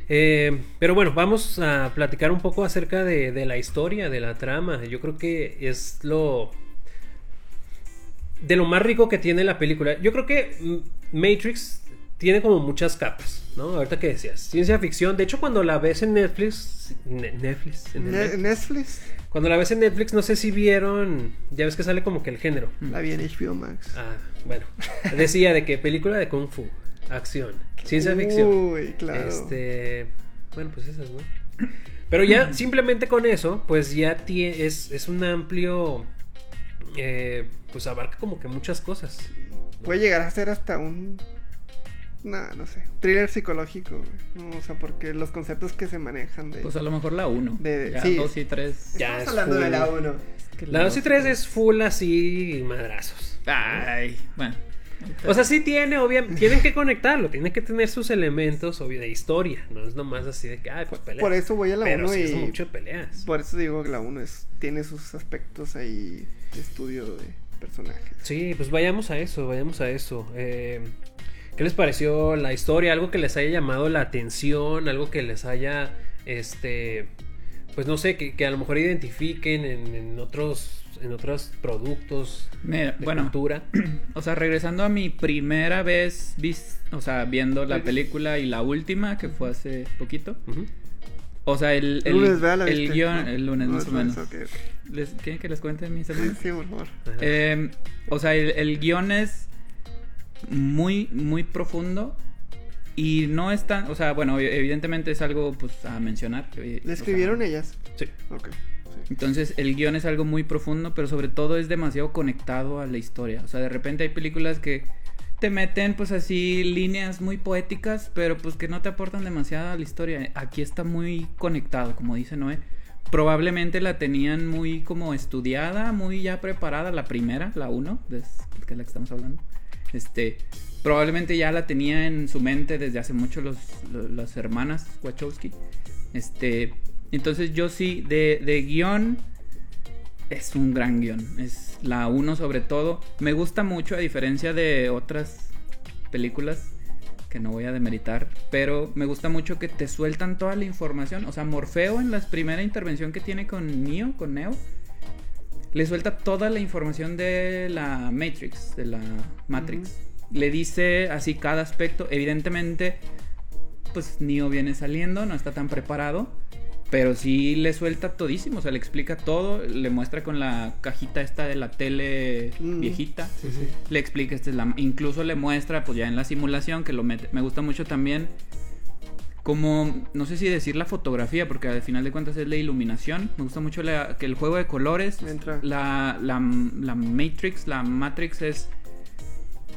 Speaker 3: Eh, pero bueno, vamos a platicar un poco acerca de, de la historia, de la trama. Yo creo que es lo. De lo más rico que tiene la película. Yo creo que mm, Matrix tiene como muchas capas, ¿no? Ahorita que decías, ciencia ficción. De hecho, cuando la ves en Netflix. Ne- Netflix. en
Speaker 2: Ne- Netflix.
Speaker 3: cuando la ves en Netflix, no sé si vieron. Ya ves que sale como que el género.
Speaker 2: La vi en HBO Max.
Speaker 3: Ah, bueno. Decía de que película de Kung Fu, acción, ciencia ficción.
Speaker 2: Uy, claro.
Speaker 3: Este. Bueno, pues esas, ¿no? Pero ya [clears throat] simplemente con eso, pues ya es, es un amplio. Eh, pues abarca como que muchas cosas.
Speaker 2: Puede llegar a ser hasta un. No, no sé. Thriller psicológico, güey. No, o sea, porque los conceptos que se manejan de.
Speaker 1: Pues a lo mejor la 1.
Speaker 2: De-
Speaker 1: ya
Speaker 2: sí.
Speaker 1: 2 y 3.
Speaker 3: ya
Speaker 2: Estamos
Speaker 3: es
Speaker 2: hablando de
Speaker 3: full.
Speaker 2: la 1.
Speaker 3: La 2 y 3 es full así madrazos.
Speaker 1: Ay, bueno.
Speaker 3: O sea, sí tiene, obviamente, tienen que conectarlo, tienen que tener sus elementos obvio, de historia, no es nomás así de que, ay, pues peleas.
Speaker 2: Por eso voy a la
Speaker 3: Pero
Speaker 2: 1
Speaker 3: sí
Speaker 2: y.
Speaker 3: es mucho peleas.
Speaker 2: Por eso digo que la 1 es, tiene sus aspectos ahí estudio de personajes.
Speaker 3: Sí, pues vayamos a eso, vayamos a eso. Eh, ¿Qué les pareció la historia? ¿Algo que les haya llamado la atención? ¿Algo que les haya, este, pues no sé, que, que a lo mejor identifiquen en, en otros, en otros productos
Speaker 1: Mira,
Speaker 3: de
Speaker 1: bueno,
Speaker 3: cultura? [clears throat]
Speaker 1: o sea, regresando a mi primera vez, vis- o sea, viendo la película y la última, que fue hace poquito.
Speaker 3: Ujú.
Speaker 1: O sea, el,
Speaker 2: El
Speaker 1: el,
Speaker 2: lunes, ¿verdad? La
Speaker 1: el
Speaker 2: viste? guion,
Speaker 1: el lunes más
Speaker 2: es
Speaker 1: o menos. ¿Les, ¿Quieren que les cuente mis
Speaker 2: Sí,
Speaker 1: hermanos?
Speaker 2: sí, por favor.
Speaker 3: Ajá.
Speaker 1: Eh, o sea, el, el guion es muy, muy profundo. Y no es tan, o sea, bueno, evidentemente es algo pues a mencionar. o
Speaker 2: ¿Le
Speaker 1: sea,
Speaker 2: escribieron ellas?
Speaker 3: Sí.
Speaker 2: Ok. sí.
Speaker 1: Entonces el guion es algo muy profundo, pero sobre todo es demasiado conectado a la historia. O sea, de repente hay películas que te meten pues así líneas muy poéticas, pero pues que no te aportan demasiado a la historia. Aquí está muy conectado, como dice Noé. Probablemente la tenían muy como estudiada, muy ya preparada, la primera, la uno, que es la que estamos hablando. Este, probablemente ya la tenía en su mente desde hace mucho los, lo- las hermanas Wachowski. Este, entonces yo sí, de, de guion, es un gran guion. Es la uno sobre todo. Me gusta mucho, a diferencia de otras películas que no voy a demeritar, pero me gusta mucho que te sueltan toda la información. O sea, Morfeo en la primera intervención que tiene con Neo, con Neo, le suelta toda la información de la Matrix, de la Matrix. Le dice así cada aspecto. Evidentemente, pues Neo viene saliendo, no está tan preparado. Pero sí le suelta todísimo, o sea, le explica todo, le muestra con la cajita esta de la tele
Speaker 2: Mm.
Speaker 1: viejita,
Speaker 2: Sí, sí.
Speaker 1: le explica, esta es la, incluso le muestra, pues ya en la simulación, que lo mete. Me gusta mucho también como, no sé si decir la fotografía, porque al final de cuentas es la iluminación. Me gusta mucho la- que el juego de colores,
Speaker 2: Entra.
Speaker 1: la, la, la Matrix, la Matrix es...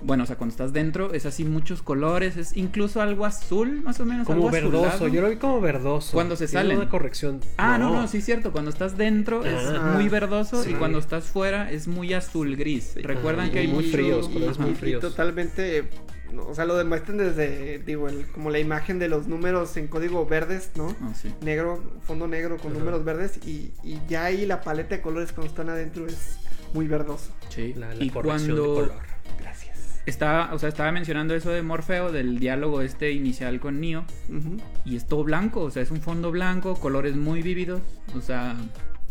Speaker 1: Bueno, o sea, cuando estás dentro es así muchos colores, es incluso algo azul, más o menos.
Speaker 3: Como
Speaker 1: algo
Speaker 3: verdoso,
Speaker 1: azulado.
Speaker 3: yo lo vi como verdoso.
Speaker 1: Cuando se salen.
Speaker 3: una corrección.
Speaker 1: Ah, no, no, sí es cierto. Cuando estás dentro es
Speaker 3: Ah.
Speaker 1: muy verdoso
Speaker 3: Sí.
Speaker 1: y cuando estás fuera es muy azul gris. Recuerdan
Speaker 3: Ah,
Speaker 1: que hay
Speaker 3: muy
Speaker 1: mucho-
Speaker 3: fríos, colores muy fríos.
Speaker 2: Y totalmente, no, o sea, lo demuestran desde, digo, el, como la imagen de los números en código verdes, ¿no?
Speaker 1: Ah, sí.
Speaker 2: Negro, fondo negro con
Speaker 3: Ajá.
Speaker 2: números verdes y, y ya ahí la paleta de colores cuando están adentro es muy verdoso.
Speaker 1: Sí.
Speaker 3: La, la
Speaker 1: y
Speaker 3: corrección
Speaker 1: cuando
Speaker 3: de color.
Speaker 1: Estaba, o sea, estaba mencionando eso de Morfeo, del diálogo este inicial con Neo, y es todo blanco, o sea, es un fondo blanco, colores muy vívidos, o sea,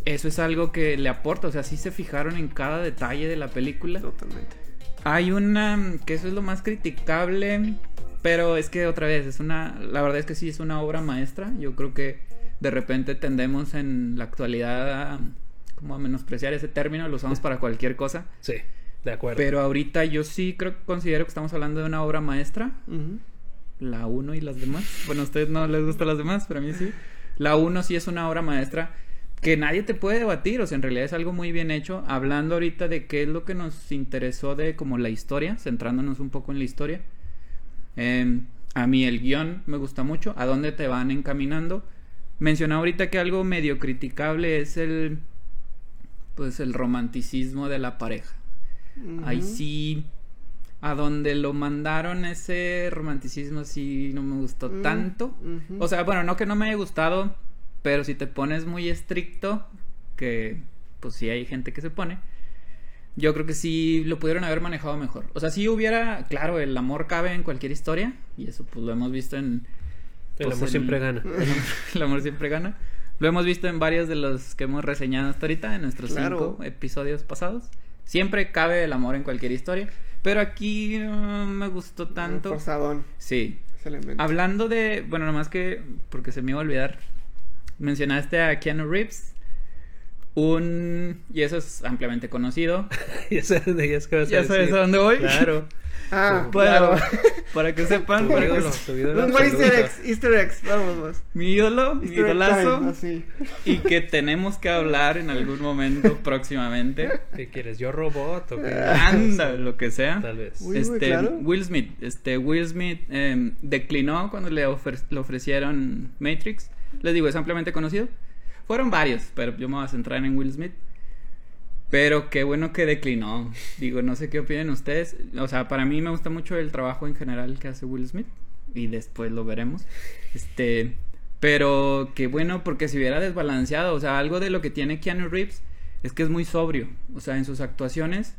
Speaker 1: eso es algo que le aporta, o sea, sí se fijaron en cada detalle de la película.
Speaker 2: Totalmente.
Speaker 1: Hay una que eso es lo más criticable, pero es que otra vez es una, la verdad es que sí es una obra maestra. Yo creo que de repente tendemos en la actualidad a, como a menospreciar ese término, lo usamos para cualquier cosa.
Speaker 3: Sí, de acuerdo.
Speaker 1: Pero ahorita yo sí creo considero que estamos hablando de una obra maestra, la 1 y las demás. Bueno, a ustedes no les gustan las demás, pero a mí sí. La 1 sí es una obra maestra que nadie te puede debatir, o sea, en realidad es algo muy bien hecho. Hablando ahorita de qué es lo que nos interesó de como la historia, centrándonos un poco en la historia. Eh, a mí el guion me gusta mucho, a dónde te van encaminando. Mencioné ahorita que algo medio criticable es el pues el romanticismo de la pareja. Ahí sí, a donde lo mandaron ese romanticismo sí no me gustó
Speaker 2: Mm,
Speaker 1: tanto. O sea, bueno, no que no me haya gustado, pero si te pones muy estricto, que pues sí hay gente que se pone, yo creo que sí lo pudieron haber manejado mejor. O sea, si hubiera, claro, el amor cabe en cualquier historia, y eso pues lo hemos visto en...
Speaker 3: El
Speaker 1: pues,
Speaker 3: amor
Speaker 1: en-
Speaker 3: siempre gana. [laughs]
Speaker 1: El amor, el amor siempre gana. Lo hemos visto en varios de los que hemos reseñado hasta ahorita, en nuestros
Speaker 2: Claro.
Speaker 1: cinco episodios pasados. Siempre cabe el amor en cualquier historia, pero aquí no me gustó tanto.
Speaker 2: Forzadón.
Speaker 1: Sí,
Speaker 2: ese elemento.
Speaker 1: Hablando de, bueno, nomás que, porque se me iba a olvidar, mencionaste a Keanu Reeves, un, y eso es ampliamente conocido, [laughs]
Speaker 3: ya sabes de ellas que vas a
Speaker 1: ya sabes a dónde voy.
Speaker 3: Claro. [laughs]
Speaker 2: Ah,
Speaker 1: Bueno,
Speaker 2: claro. [laughs]
Speaker 1: para que sepan,
Speaker 3: Tu
Speaker 1: para que
Speaker 3: ídolo,
Speaker 1: se-
Speaker 3: tu ídolo
Speaker 2: Un easter eggs, easter eggs. Vamos, vamos.
Speaker 1: mi ídolo, mi
Speaker 2: Easter
Speaker 1: idolazo,
Speaker 2: time, así.
Speaker 1: y que tenemos que hablar en algún momento próximamente.
Speaker 3: ¿Qué quieres? ¿Yo robot o qué?
Speaker 1: Anda, lo que sea.
Speaker 3: Tal vez.
Speaker 2: Uy,
Speaker 1: este,
Speaker 2: claro.
Speaker 1: Will Smith, este, Will Smith em, declinó cuando le, ofre- le ofrecieron Matrix. Les digo, es ampliamente conocido. Fueron varios, pero yo me voy a centrar en Will Smith. Pero qué bueno que declinó. Digo, no sé qué opinan ustedes. O sea, para mí me gusta mucho el trabajo en general que hace Will Smith. Y después lo veremos. Este. Pero qué bueno, porque si hubiera desbalanceado. O sea, algo de lo que tiene Keanu Reeves es que es muy sobrio. O sea, en sus actuaciones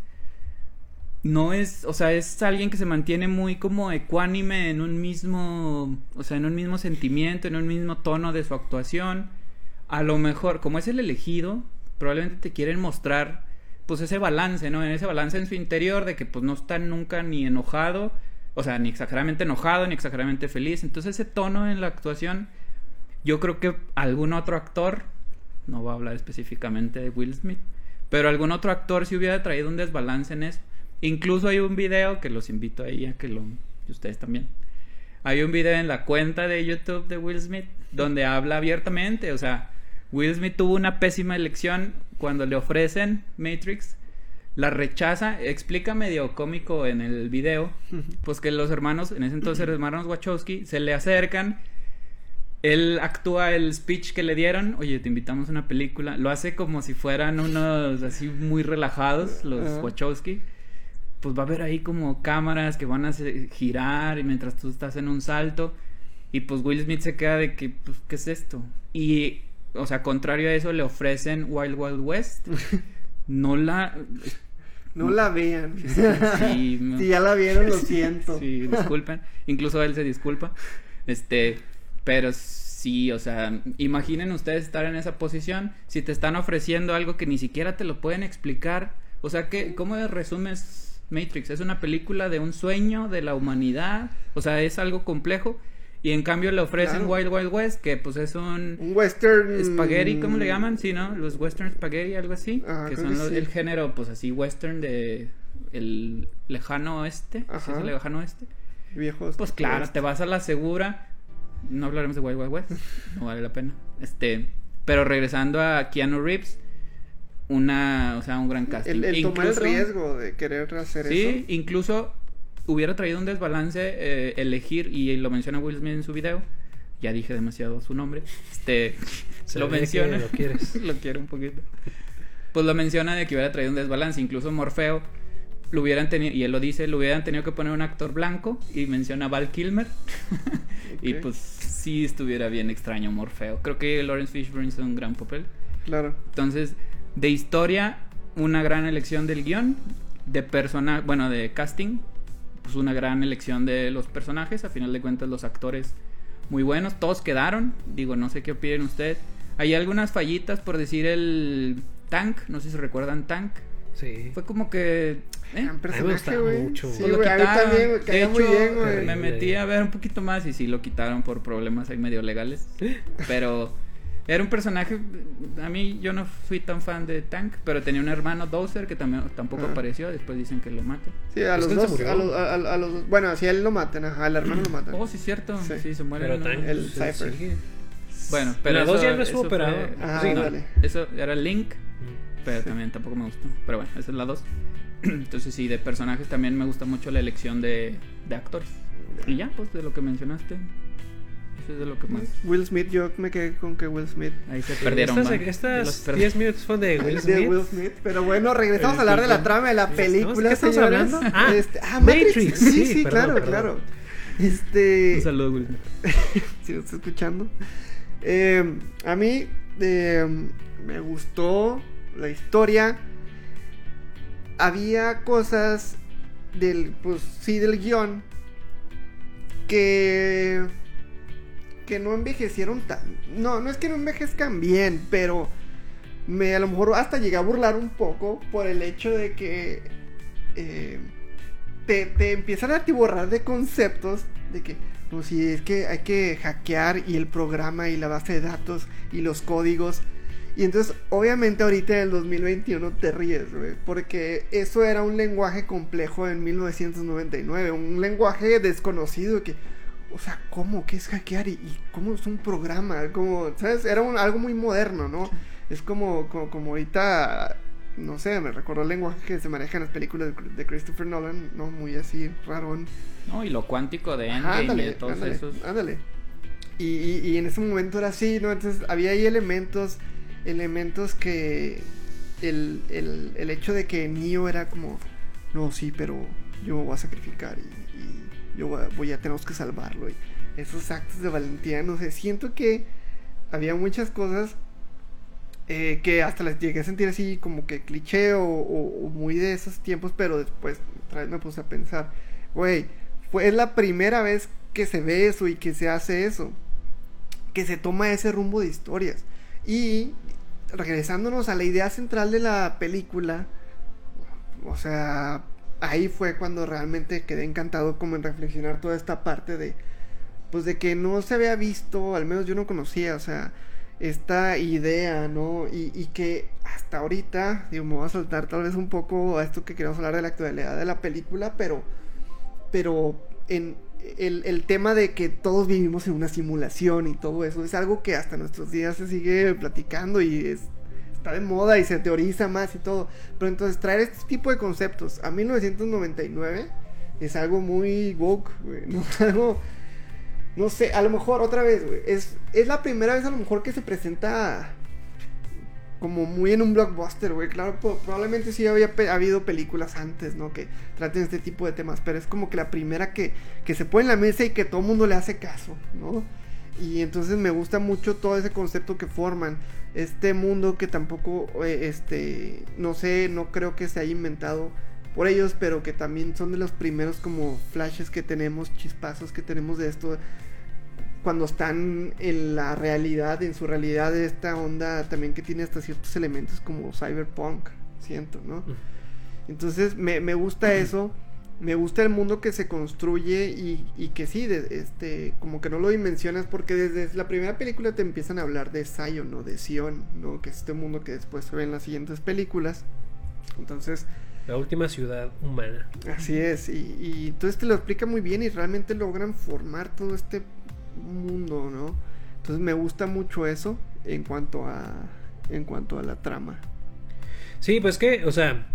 Speaker 1: no es, o sea, es alguien que se mantiene muy como ecuánime en un mismo, o sea, en un mismo sentimiento, en un mismo tono de su actuación. A lo mejor, como es el elegido, probablemente te quieren mostrar pues ese balance, ¿no? En ese balance en su interior de que pues no está nunca ni enojado, o sea, ni exageradamente enojado, ni exageradamente feliz. Entonces ese tono en la actuación, yo creo que algún otro actor, no voy a hablar específicamente de Will Smith, pero algún otro actor si hubiera traído un desbalance en eso. Incluso hay un video que los invito ahí a que lo... y ustedes también. Hay un video en la cuenta de YouTube de Will Smith donde habla abiertamente, o sea, Will Smith tuvo una pésima elección cuando le ofrecen Matrix, la rechaza, explica medio cómico en el video, pues que los hermanos, en ese entonces los hermanos Wachowski, se le acercan, él actúa el speech que le dieron, oye, te invitamos a una película, lo hace como si fueran unos así muy relajados, los
Speaker 2: Ajá.
Speaker 1: Wachowski, pues va a haber ahí como cámaras que van a girar y mientras tú estás en un salto, y pues Will Smith se queda de que, pues, ¿qué es esto? Y, o sea, contrario a eso, le ofrecen Wild Wild West, [laughs] no la...
Speaker 2: No la vean.
Speaker 1: Sí, [laughs] no.
Speaker 2: Si ya la vieron, lo [laughs] siento.
Speaker 1: Sí, disculpen. Incluso él se disculpa. Este, pero sí, o sea, imaginen ustedes estar en esa posición. Si te están ofreciendo algo que ni siquiera te lo pueden explicar. O sea, que, ¿cómo resumes Matrix? Es una película de un sueño de la humanidad. O sea, es algo complejo. Y en cambio le ofrecen
Speaker 2: Claro.
Speaker 1: Wild Wild West, que pues es un
Speaker 2: Un western.
Speaker 1: spaghetti, ¿cómo le llaman? Sí, ¿no? Los western spaghetti, algo así. Que son
Speaker 2: que
Speaker 1: los-
Speaker 2: sí.
Speaker 1: el género, pues así, western de el lejano oeste. ¿sí
Speaker 2: Ajá.
Speaker 1: es el lejano oeste?
Speaker 2: Viejos.
Speaker 1: Pues claro, te vas a la segura. No hablaremos de Wild Wild West. No vale la pena. Este, pero regresando a Keanu Reeves, una, o sea, un gran casting.
Speaker 2: El, el tomar el
Speaker 1: Incluso-
Speaker 2: riesgo de querer hacer
Speaker 1: Sí,
Speaker 2: eso.
Speaker 1: incluso hubiera traído un desbalance eh, elegir, y lo menciona Will Smith en su video. Ya dije demasiado su nombre. Este, [laughs]
Speaker 3: Se
Speaker 1: lo menciona.
Speaker 3: lo quieres. [laughs]
Speaker 1: lo quiero un poquito. Pues lo menciona de que hubiera traído un desbalance. Incluso Morfeo lo hubieran tenido, y él lo dice, lo hubieran tenido que poner un actor blanco y menciona a Val Kilmer. [laughs] Y pues sí estuviera bien extraño Morfeo. Creo que Lawrence Fishburne hizo un gran papel.
Speaker 2: Claro.
Speaker 1: Entonces, de historia, una gran elección del guion. De persona, bueno, de casting, pues una gran elección de los personajes. A final de cuentas, los actores muy buenos. Todos quedaron. Digo, no sé qué opinen ustedes. Hay algunas fallitas, por decir el Tank. No sé si recuerdan Tank.
Speaker 3: Sí.
Speaker 1: Fue como que. ¿eh?
Speaker 3: Me gustaba mucho,
Speaker 2: Sí,
Speaker 1: lo quitaron.
Speaker 2: también.
Speaker 1: De
Speaker 2: muy bien,
Speaker 1: me metí a ver un poquito más y sí lo quitaron por problemas ahí medio legales. [laughs] Pero era un personaje. A mí yo no fui tan fan de Tank, pero tenía un hermano Dozer que también tampoco
Speaker 2: Ah.
Speaker 1: apareció. Después dicen que lo matan.
Speaker 2: Sí, a
Speaker 3: Pues
Speaker 2: los dos. A los, a, a- a los dos. Bueno, si a él lo matan, ajá. Al hermano lo matan.
Speaker 1: Oh, sí, cierto.
Speaker 2: Sí.
Speaker 1: Sí, se muere.
Speaker 3: Pero
Speaker 1: ¿no?
Speaker 3: tan-
Speaker 2: El Cypher.
Speaker 3: sí.
Speaker 1: Bueno, pero
Speaker 3: La dos ya no
Speaker 1: fue-.
Speaker 2: Ah,
Speaker 1: sí, no,
Speaker 2: vale.
Speaker 1: Eso era Link, pero también tampoco me gustó. Pero bueno, esa es la 2. [clears throat] Entonces sí, de personajes también me gusta mucho la elección de, de actores. Y ya, pues de lo que mencionaste. Es de lo que más.
Speaker 2: Will Smith, yo me quedé con que Will Smith.
Speaker 1: Ahí se perdieron.
Speaker 3: Estas,
Speaker 1: va. Los
Speaker 3: estas
Speaker 1: perdí.
Speaker 3: 10 minutos fueron de Will [laughs]
Speaker 2: De
Speaker 3: Smith.
Speaker 2: Will Smith. Pero bueno, regresamos a hablar de la trama de la película.
Speaker 3: ¿Qué estamos hablando? Ah,
Speaker 2: Este, ah,
Speaker 3: Matrix.
Speaker 2: Matrix. Sí,
Speaker 3: Sí, perdón,
Speaker 2: claro,
Speaker 3: perdón.
Speaker 2: claro. Este.
Speaker 1: Un saludo, Will. [laughs]
Speaker 2: si lo está escuchando. Eh, a mí eh, me gustó la historia. Había cosas del, pues sí, del guion que que no envejecieron tan, no, no es que no envejezcan bien, pero me a lo mejor hasta llegué a burlar un poco por el hecho de que eh, te, te empiezan a atiborrar de conceptos de que, no, si es que hay que hackear y el programa y la base de datos y los códigos. Y entonces, obviamente ahorita en el 2021 te ríes, güey, porque eso era un lenguaje complejo en 1999, un lenguaje desconocido que, o sea, ¿cómo? ¿Qué es hackear? ¿Y, y cómo es un programa? Como, ¿sabes? Era un- algo muy moderno, ¿no? Es como, como, como ahorita, no sé, me recordó el lenguaje que se maneja en las películas de, de Christopher Nolan, ¿no? Muy así, raro.
Speaker 1: No, y lo cuántico de
Speaker 2: Ajá,
Speaker 1: Endgame y de todos
Speaker 2: ándale,
Speaker 1: esos.
Speaker 2: ándale. Y, y- y en ese momento era así, ¿no? Entonces había ahí elementos, elementos que el, el, el hecho de que Neo era como, no, sí, pero yo me voy a sacrificar y yo voy a, tenemos que salvarlo. Esos actos de valentía, no sé, siento que había muchas cosas eh, que hasta las llegué a sentir así como que cliché o, o- o muy de esos tiempos, pero después otra vez me puse a pensar, güey, fue la primera vez que se ve eso y que se hace eso, que se toma ese rumbo de historias. Y regresándonos a la idea central de la película, o sea, ahí fue cuando realmente quedé encantado como en reflexionar toda esta parte de, pues de que no se había visto, al menos yo no conocía, o sea, esta idea, ¿no? Y, que hasta ahorita, digo, me voy a saltar tal vez un poco a esto que queríamos hablar de la actualidad de la película, pero, pero en el, el tema de que todos vivimos en una simulación y todo eso, es algo que hasta nuestros días se sigue platicando y es, de moda y se teoriza más y todo. Pero entonces traer este tipo de conceptos a 1999 es algo muy woke, güey, [laughs] ¿no? Sé, a lo mejor otra vez, es, es la primera vez a lo mejor que se presenta como muy en un blockbuster, güey. Claro, probablemente sí había habido películas antes, ¿no? Que traten este tipo de temas, pero es como que la primera que, que se pone en la mesa y que todo el mundo le hace caso, ¿no? Y entonces me gusta mucho todo ese concepto que forman. Este mundo que tampoco, eh, este, no sé, no creo que se haya inventado por ellos, pero que también son de los primeros como flashes que tenemos, chispazos que tenemos de esto. Cuando están en la realidad, en su realidad, de esta onda también que tiene hasta ciertos elementos como cyberpunk, siento, ¿no? Entonces me, me gusta eso. Me gusta el mundo que se construye y, y que sí, de- este, como que no lo dimensionas porque desde la primera película te empiezan a hablar de Zion, ¿no? De Sion, ¿no? Que es este mundo que después se ve en las siguientes películas. Entonces,
Speaker 3: La última ciudad humana.
Speaker 2: así es. Y, y entonces te lo explica muy bien y realmente logran formar todo este mundo, ¿no? Entonces me gusta mucho eso en cuanto a, en cuanto a la trama.
Speaker 3: Sí, pues que, o sea,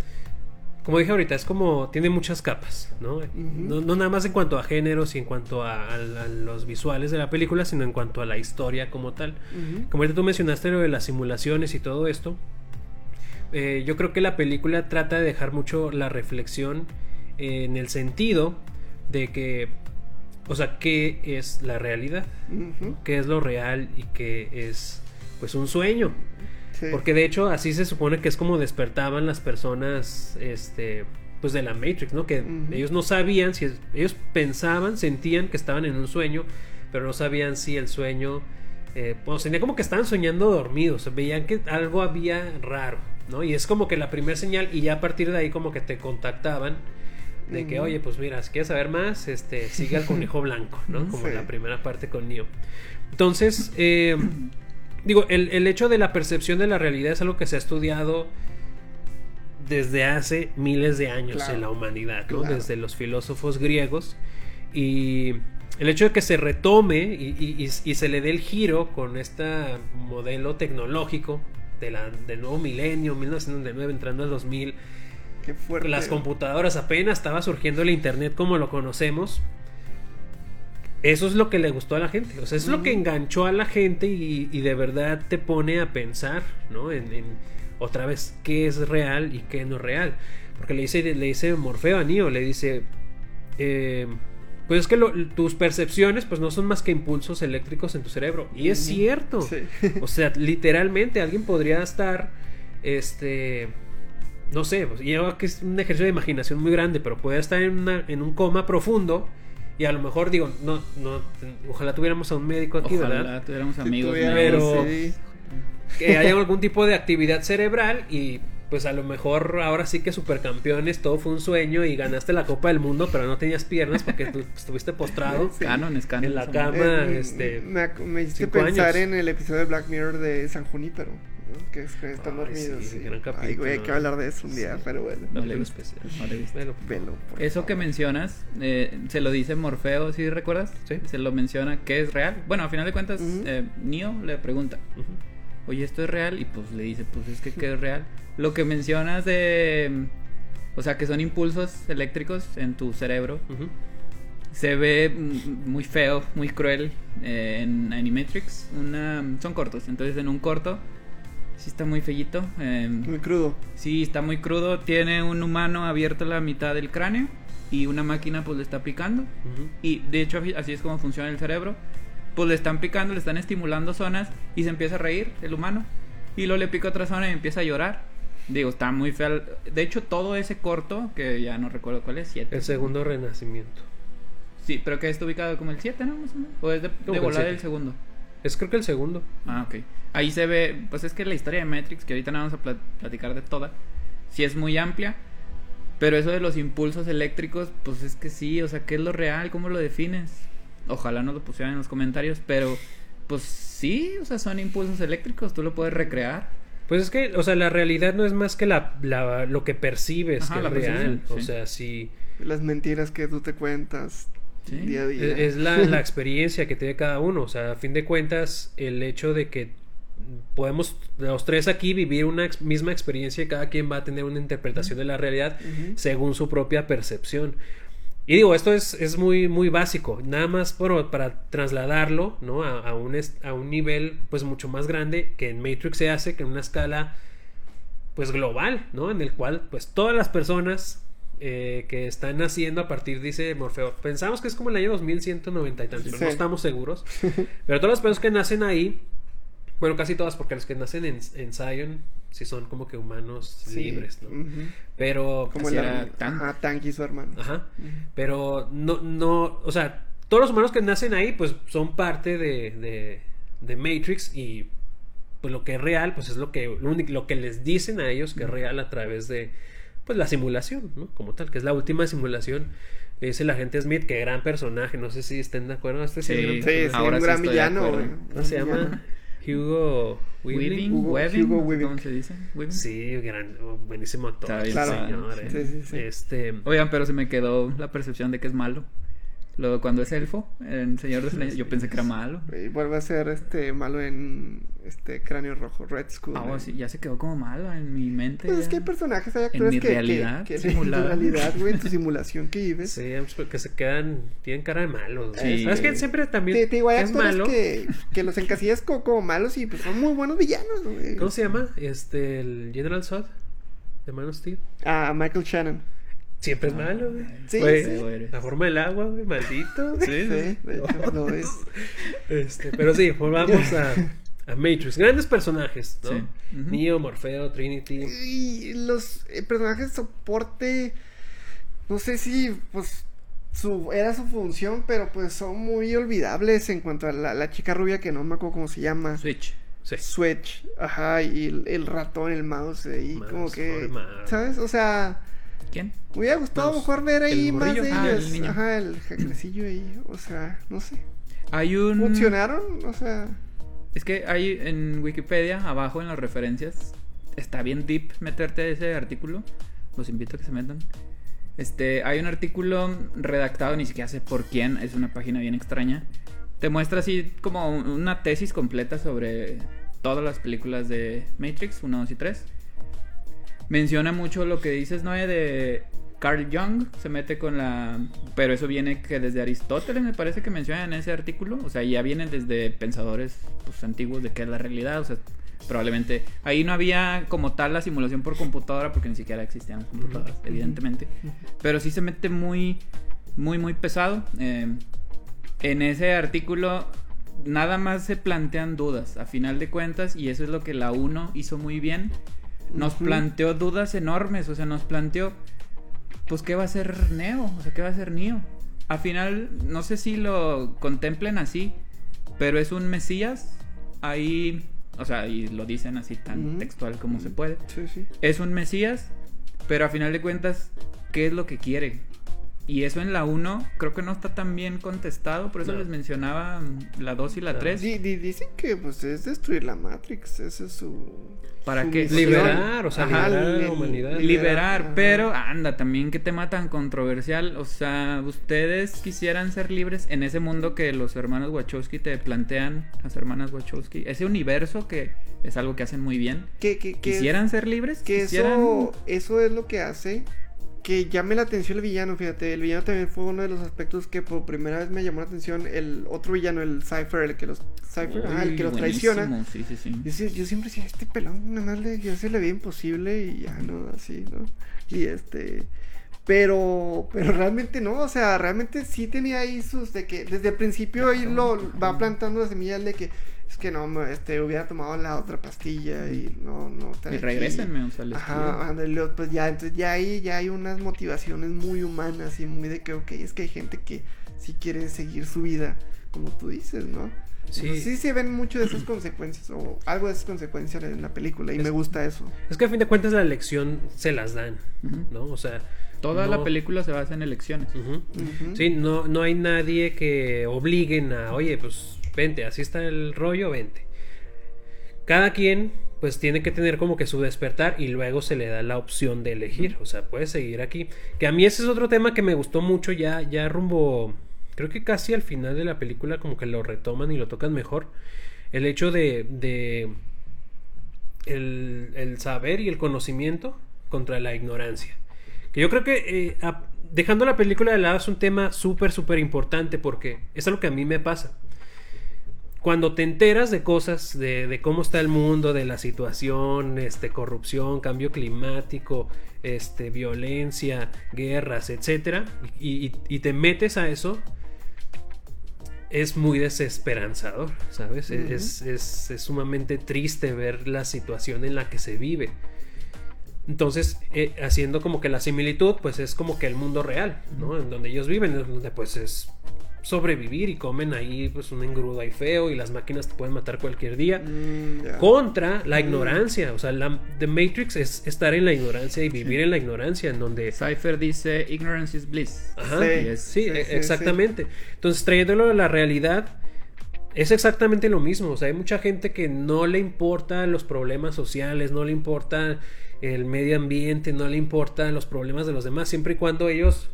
Speaker 3: como dije ahorita, es como, tiene muchas capas, ¿no? no, no nada más en cuanto a géneros y en cuanto a, a- a los visuales de la película, sino en cuanto a la historia como tal.
Speaker 2: Ujú.
Speaker 3: Como ahorita tú mencionaste lo de las simulaciones y todo esto, eh, yo creo que la película trata de dejar mucho la reflexión en el sentido de que, o sea, qué es la realidad,
Speaker 2: Ujú.
Speaker 3: qué es lo real y qué es, pues, un sueño.
Speaker 2: Sí.
Speaker 3: Porque de hecho así se supone que es como despertaban las personas, este, pues de la Matrix, ¿no? Que ellos no sabían si es- ellos pensaban, sentían que estaban en un sueño, pero no sabían si el sueño, eh, pues tenía como que estaban soñando dormidos, veían que algo había raro, ¿no? Y es como que la primera señal y ya a partir de ahí como que te contactaban de que, oye, pues mira, si quieres saber más, este, sigue al conejo blanco, ¿no? [laughs] Como
Speaker 2: Sí.
Speaker 3: la primera parte con Neo. Entonces, eh, [clears throat] digo, el, el hecho de la percepción de la realidad es algo que se ha estudiado desde hace miles de años
Speaker 2: Claro.
Speaker 3: en la humanidad, ¿no?
Speaker 2: Claro.
Speaker 3: Desde los filósofos griegos. Y el hecho de que se retome y, y- y- y se le dé el giro con este modelo tecnológico de la, del nuevo milenio, 1999, entrando al 2000,
Speaker 2: Qué fuerte.
Speaker 3: las computadoras apenas estaba surgiendo el internet como lo conocemos. Eso es lo que le gustó a la gente. O sea, eso es lo que enganchó a la gente y, y de verdad te pone a pensar, ¿no? En, en, otra vez, qué es real y qué no es real. Porque le dice, le dice Morfeo a Neo, le dice, eh, pues es que lo, tus percepciones pues no son más que impulsos eléctricos en tu cerebro. Y es cierto.
Speaker 2: Sí.
Speaker 3: O sea, literalmente alguien podría estar, este, no sé, pues, yo que es un ejercicio de imaginación muy grande, pero puede estar en, una- en un coma profundo y a lo mejor digo, no, no, ojalá tuviéramos a un médico aquí,
Speaker 1: Ojalá
Speaker 3: ¿verdad?
Speaker 1: tuviéramos
Speaker 2: Si
Speaker 1: amigos.
Speaker 3: pero-
Speaker 2: sí.
Speaker 3: Que haya algún tipo de actividad cerebral y pues a lo mejor ahora sí que supercampeones, todo fue un sueño y ganaste la Copa del Mundo, pero no tenías piernas porque tú estuviste postrado
Speaker 2: Sí.
Speaker 1: Canon, es canon.
Speaker 3: en la cama.
Speaker 2: Eh,
Speaker 3: este,
Speaker 2: me, me hiciste pensar
Speaker 3: años.
Speaker 2: en el episodio de Black Mirror de San Junípero. Que es que están
Speaker 3: Ay,
Speaker 2: dormidos.
Speaker 3: sí,
Speaker 2: sí.
Speaker 3: gran
Speaker 2: Ay, güey, hay que hablar de eso un día,
Speaker 3: Sí.
Speaker 2: pero bueno.
Speaker 1: No le
Speaker 3: especial. Velo.
Speaker 2: Velo, por
Speaker 1: Eso que mencionas, eh, se lo dice Morfeo, ¿sí recuerdas?
Speaker 3: Sí.
Speaker 1: Se lo menciona que es real. Bueno, a final de cuentas, eh, Neo le pregunta, oye, ¿esto es real? Y pues le dice, pues es que ¿qué es real? Lo que mencionas de... O sea, que son impulsos eléctricos en tu cerebro. Se ve muy feo, muy cruel eh, en Animatrix. Una, son cortos, entonces en un corto sí está muy fellito. eh,
Speaker 2: Muy crudo.
Speaker 1: Sí, está muy crudo. Tiene un humano abierto la mitad del cráneo y una máquina pues le está picando. Y de hecho así- es como funciona el cerebro. Pues le están picando, le están estimulando zonas y se empieza a reír el humano. Y luego le pica otra zona y empieza a llorar. Digo, está muy feo. De hecho, todo ese corto, que ya no recuerdo cuál es, 7.
Speaker 3: El segundo renacimiento.
Speaker 1: Sí, pero que está ubicado como el 7, ¿no? Más o menos. O es de, de volar el segundo.
Speaker 3: Es creo que el segundo.
Speaker 1: Ah, ok. Ahí se ve, pues es que la historia de Matrix, que ahorita no vamos a pla- platicar de toda, sí es muy amplia. Pero eso de los impulsos eléctricos, pues es que sí, o sea, ¿qué es lo real? ¿Cómo lo defines? Ojalá nos lo pusieran en los comentarios, pero pues sí, o sea, son impulsos eléctricos, tú lo puedes recrear.
Speaker 3: Pues es que, o sea, la realidad no es más que la, la- lo que percibes
Speaker 1: Ajá,
Speaker 3: que
Speaker 1: la
Speaker 3: es real. O
Speaker 1: sí.
Speaker 3: sea, si
Speaker 2: Las mentiras que tú te cuentas
Speaker 1: Sí.
Speaker 2: día a día.
Speaker 3: es, es la, la [laughs] experiencia que tiene cada uno. O sea, a fin de cuentas, el hecho de que podemos los tres aquí vivir una ex- misma experiencia y cada quien va a tener una interpretación de la realidad según su propia percepción. Y digo, esto es, es muy, muy básico, nada más bueno, para trasladarlo ¿no? a, a un, a un nivel pues mucho más grande que en Matrix se hace, que en una escala pues global, ¿no? En el cual pues todas las personas eh, que están naciendo a partir, dice Morfeo, pensamos que es como el año 2190 y tantos, pero
Speaker 2: Sí.
Speaker 3: no estamos seguros, [laughs] pero todas las personas que nacen ahí, bueno, casi todas, porque los que nacen en, en Zion sí son como que humanos
Speaker 2: Sí.
Speaker 3: libres, ¿no?
Speaker 2: Ujú.
Speaker 3: Pero
Speaker 2: Como el
Speaker 1: era Tank.
Speaker 2: Ajá, Tank y su hermano.
Speaker 3: Ajá. Pero no, no, o sea, todos los humanos que nacen ahí, pues son parte de, de, de Matrix y pues lo que es real, pues es lo que, lo, único- lo que les dicen a ellos que es real a través de, pues la simulación, ¿no? Como tal, que es la última simulación. Le dice la gente Smith, que gran personaje, no sé si estén de acuerdo. Este
Speaker 1: Sí.
Speaker 3: es un gran
Speaker 2: Sí, sí.
Speaker 1: Ahora
Speaker 2: un
Speaker 1: sí
Speaker 2: gran villano,
Speaker 1: acuerdo.
Speaker 2: güey.
Speaker 3: ¿Cómo
Speaker 2: Un
Speaker 3: se
Speaker 2: villano.
Speaker 3: llama? Hugo Weaving.
Speaker 1: Weaving,
Speaker 2: Hugo-
Speaker 1: Weaving,
Speaker 2: Hugo Weaving.
Speaker 1: ¿cómo se dice? Weaving.
Speaker 3: Sí, gran, buenísimo actor.
Speaker 2: Claro.
Speaker 3: señor,
Speaker 2: Sí,
Speaker 3: eh.
Speaker 2: sí, sí.
Speaker 3: Este,
Speaker 1: Oigan, pero se me quedó la percepción de que es malo. Luego, cuando es elfo, en Señor de los Anillos, yo pensé que era malo.
Speaker 2: Y vuelve a ser este malo en este cráneo rojo, Red Skull.
Speaker 1: Ah,
Speaker 2: eh.
Speaker 1: sí, ya se quedó como malo en mi mente.
Speaker 2: Pues es
Speaker 1: ya.
Speaker 2: que hay personajes, hay actores
Speaker 1: mi
Speaker 2: que, que-
Speaker 1: realidad
Speaker 2: que, en
Speaker 1: simulada.
Speaker 2: tu realidad, güey, en tu [laughs] simulación que vives.
Speaker 3: Sí, pues, que se quedan, tienen cara de malos.
Speaker 1: Sí.
Speaker 3: ¿Sabes que siempre también
Speaker 2: Te, te digo, hay
Speaker 3: es
Speaker 2: actores
Speaker 3: malo?
Speaker 2: que, que los encasillas co- como, malos y pues son muy buenos villanos, güey.
Speaker 3: ¿Cómo se llama? Este, el General Zod de Man of Steel.
Speaker 2: Ah, Michael Shannon.
Speaker 3: Siempre es malo, güey.
Speaker 2: Sí,
Speaker 3: Güey,
Speaker 2: sí.
Speaker 3: La forma del agua, güey, maldito.
Speaker 2: Sí, de hecho, lo es. [laughs]
Speaker 3: Este, pero sí, volvamos a, a Matrix. Grandes personajes, ¿no?
Speaker 1: Sí.
Speaker 3: Neo, Morfeo, Trinity.
Speaker 2: Y los eh, personajes de soporte, no sé si, pues, su, era su función, pero pues son muy olvidables en cuanto a la, la chica rubia que no me acuerdo cómo se llama.
Speaker 1: Switch.
Speaker 3: Sí.
Speaker 2: Switch, ajá, y el, el ratón, el mouse ahí,
Speaker 3: Mouse,
Speaker 2: como que. ¿sabes? O sea,
Speaker 1: ¿Quién?
Speaker 2: me hubiera gustado mejor ver ahí
Speaker 3: El
Speaker 2: más de
Speaker 1: Ah, el
Speaker 2: ellos.
Speaker 1: niño.
Speaker 2: Ajá, el jacrecillo ahí, o sea, no sé.
Speaker 1: Hay un.
Speaker 2: ¿Funcionaron? O sea,
Speaker 1: Es que hay en Wikipedia, abajo en las referencias, está bien deep meterte a ese artículo. Los invito a que se metan. Este, hay un artículo redactado, ni siquiera sé por quién, es una página bien extraña. Te muestra así como un- una tesis completa sobre todas las películas de Matrix 1, 2 y 3. Menciona mucho lo que dices, Noé, de Carl Jung se mete con la... Pero eso viene que desde Aristóteles me parece que mencionan en ese artículo. O sea, ya vienen desde pensadores pues, antiguos de qué es la realidad. O sea, probablemente... Ahí no había como tal la simulación por computadora porque ni siquiera existían computadoras, evidentemente. Pero sí se mete muy, muy, muy pesado. Eh, en ese artículo nada más se plantean dudas, a final de cuentas, y eso es lo que la 1 hizo muy bien. Nos planteó dudas enormes, o sea, nos planteó, pues, ¿qué va a ser Neo? O sea, ¿qué va a ser Neo? Al final, no sé si lo contemplen así, pero es un Mesías, ahí, o sea, y lo dicen así tan textual como se puede.
Speaker 2: Sí, sí.
Speaker 1: Es un Mesías, pero a final de cuentas, ¿qué es lo que quiere? Y eso en la 1 creo que no está tan bien contestado, por eso
Speaker 3: No.
Speaker 1: les mencionaba mm, la 2 y la
Speaker 3: No.
Speaker 1: 3.
Speaker 2: Di- di- dicen que pues es destruir la Matrix, ese es su...
Speaker 1: ¿Para
Speaker 2: su
Speaker 1: qué?
Speaker 2: misión.
Speaker 3: Liberar, o sea,
Speaker 2: Ajá,
Speaker 3: liberar a la humanidad.
Speaker 1: Liberar,
Speaker 2: ajá.
Speaker 1: pero anda, también qué tema tan controversial. O sea, ustedes quisieran ser libres en ese mundo que los hermanos Wachowski te plantean, las hermanas Wachowski, ese universo que es algo que hacen muy bien. ¿Quisieran ser libres?
Speaker 2: Que
Speaker 1: ¿Quisieran...
Speaker 2: eso, eso es lo que hace que llame la atención el villano, fíjate. El villano también fue uno de los aspectos que por primera vez me llamó la atención. El otro villano, el Cypher, el que los, Cypher, ajá, el que los traiciona.
Speaker 1: Sí, sí, sí.
Speaker 2: Yo, siempre decía, este pelón, nada más le, ya se le ve imposible y ya no, así, ¿no? Y este. Pero, pero realmente no, o sea, realmente sí tenía ahí sus de que desde el principio ahí lo va plantando las semillas de que es que no, me- este, hubiera tomado la otra pastilla y no, no.
Speaker 1: Y regrésenme, o sea, les.
Speaker 2: Ajá, ándale, pues ya, entonces ya ahí ya hay unas motivaciones muy humanas y muy de que, ok, es que hay gente que sí quiere seguir su vida, como tú dices, ¿no?
Speaker 3: Sí.
Speaker 2: Sí. sí se ven mucho de esas [clears throat] consecuencias o algo de esas consecuencias en la película y
Speaker 3: Es-
Speaker 2: me gusta eso.
Speaker 3: Es que a fin de cuentas la elección se las dan. ¿no? O sea...
Speaker 1: Toda
Speaker 3: no-
Speaker 1: la película se basa en elecciones.
Speaker 3: Sí, no, no hay nadie que obliguen a, oye, pues vente, así está el rollo, vente. Cada quien pues tiene que tener como que su despertar y luego se le da la opción de elegir, o sea, puede seguir aquí. Que a mí ese es otro tema que me gustó mucho ya, ya rumbo, creo que casi al final de la película como que lo retoman y lo tocan mejor. El hecho de, de el, el saber y el conocimiento contra la ignorancia. Que yo creo que eh, a- dejando la película de lado es un tema súper, súper importante porque es algo que a mí me pasa. Cuando te enteras de cosas, de, de cómo está el mundo, de la situación, este, corrupción, cambio climático, este, violencia, guerras, etcétera, y, y- y te metes a eso, es muy desesperanzador, ¿sabes? Es-
Speaker 2: Ujú.
Speaker 3: es, es- es sumamente triste ver la situación en la que se vive. Entonces, eh, haciendo como que la similitud, pues es como que el mundo real, ¿no? En donde ellos viven, en donde pues es sobrevivir y comen ahí pues un engrudo ahí feo y las máquinas te pueden matar cualquier día.
Speaker 2: Mm.
Speaker 3: Contra la
Speaker 2: Mm.
Speaker 3: ignorancia, o sea, la, The Matrix es estar en la ignorancia y vivir en la ignorancia, en donde...
Speaker 1: Cypher dice, ignorance is bliss.
Speaker 3: Ajá,
Speaker 2: Sí,
Speaker 3: sí,
Speaker 2: sí,
Speaker 3: e-
Speaker 2: sí,
Speaker 3: exactamente. Entonces, trayéndolo a la realidad, es exactamente lo mismo. O sea, hay mucha gente que no le importa los problemas sociales, no le importa el medio ambiente, no le importan los problemas de los demás, siempre y cuando ellos,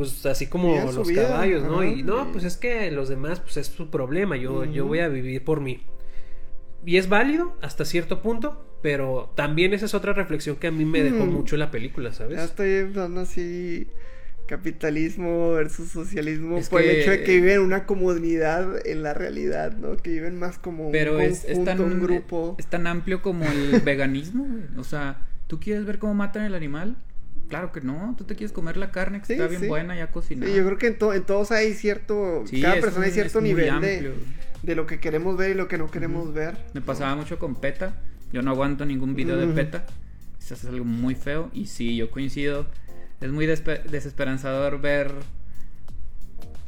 Speaker 3: pues así como los
Speaker 2: vida,
Speaker 3: caballos, ¿no?
Speaker 2: ajá.
Speaker 3: Y no, pues es que los demás, pues es su problema, yo, yo voy a vivir por mí. Y es válido hasta cierto punto, pero también esa es otra reflexión que a mí me dejó
Speaker 2: Mm.
Speaker 3: mucho la película, ¿sabes?
Speaker 2: Ya estoy empezando así capitalismo versus socialismo
Speaker 1: Es
Speaker 2: por el hecho de que viven en una comunidad en la realidad, ¿no? Que viven más como un
Speaker 1: Pero es, es
Speaker 2: conjunto,
Speaker 1: tan,
Speaker 2: un grupo.
Speaker 1: es tan amplio como el [laughs] veganismo, güey. O sea, ¿tú quieres ver cómo matan el animal? Claro que no. Tú te quieres comer la carne que
Speaker 2: Sí,
Speaker 1: está bien
Speaker 2: sí.
Speaker 1: buena, ya cocinada.
Speaker 2: Sí, yo creo que en, to- en todos hay cierto, cada persona hay cierto nivel de, de lo que queremos ver y lo que no queremos ver.
Speaker 1: Me pasaba mucho con PETA. Yo no aguanto ningún video de. PETA. Eso es algo muy feo. Y sí, yo coincido. Es muy desesperanzador ver.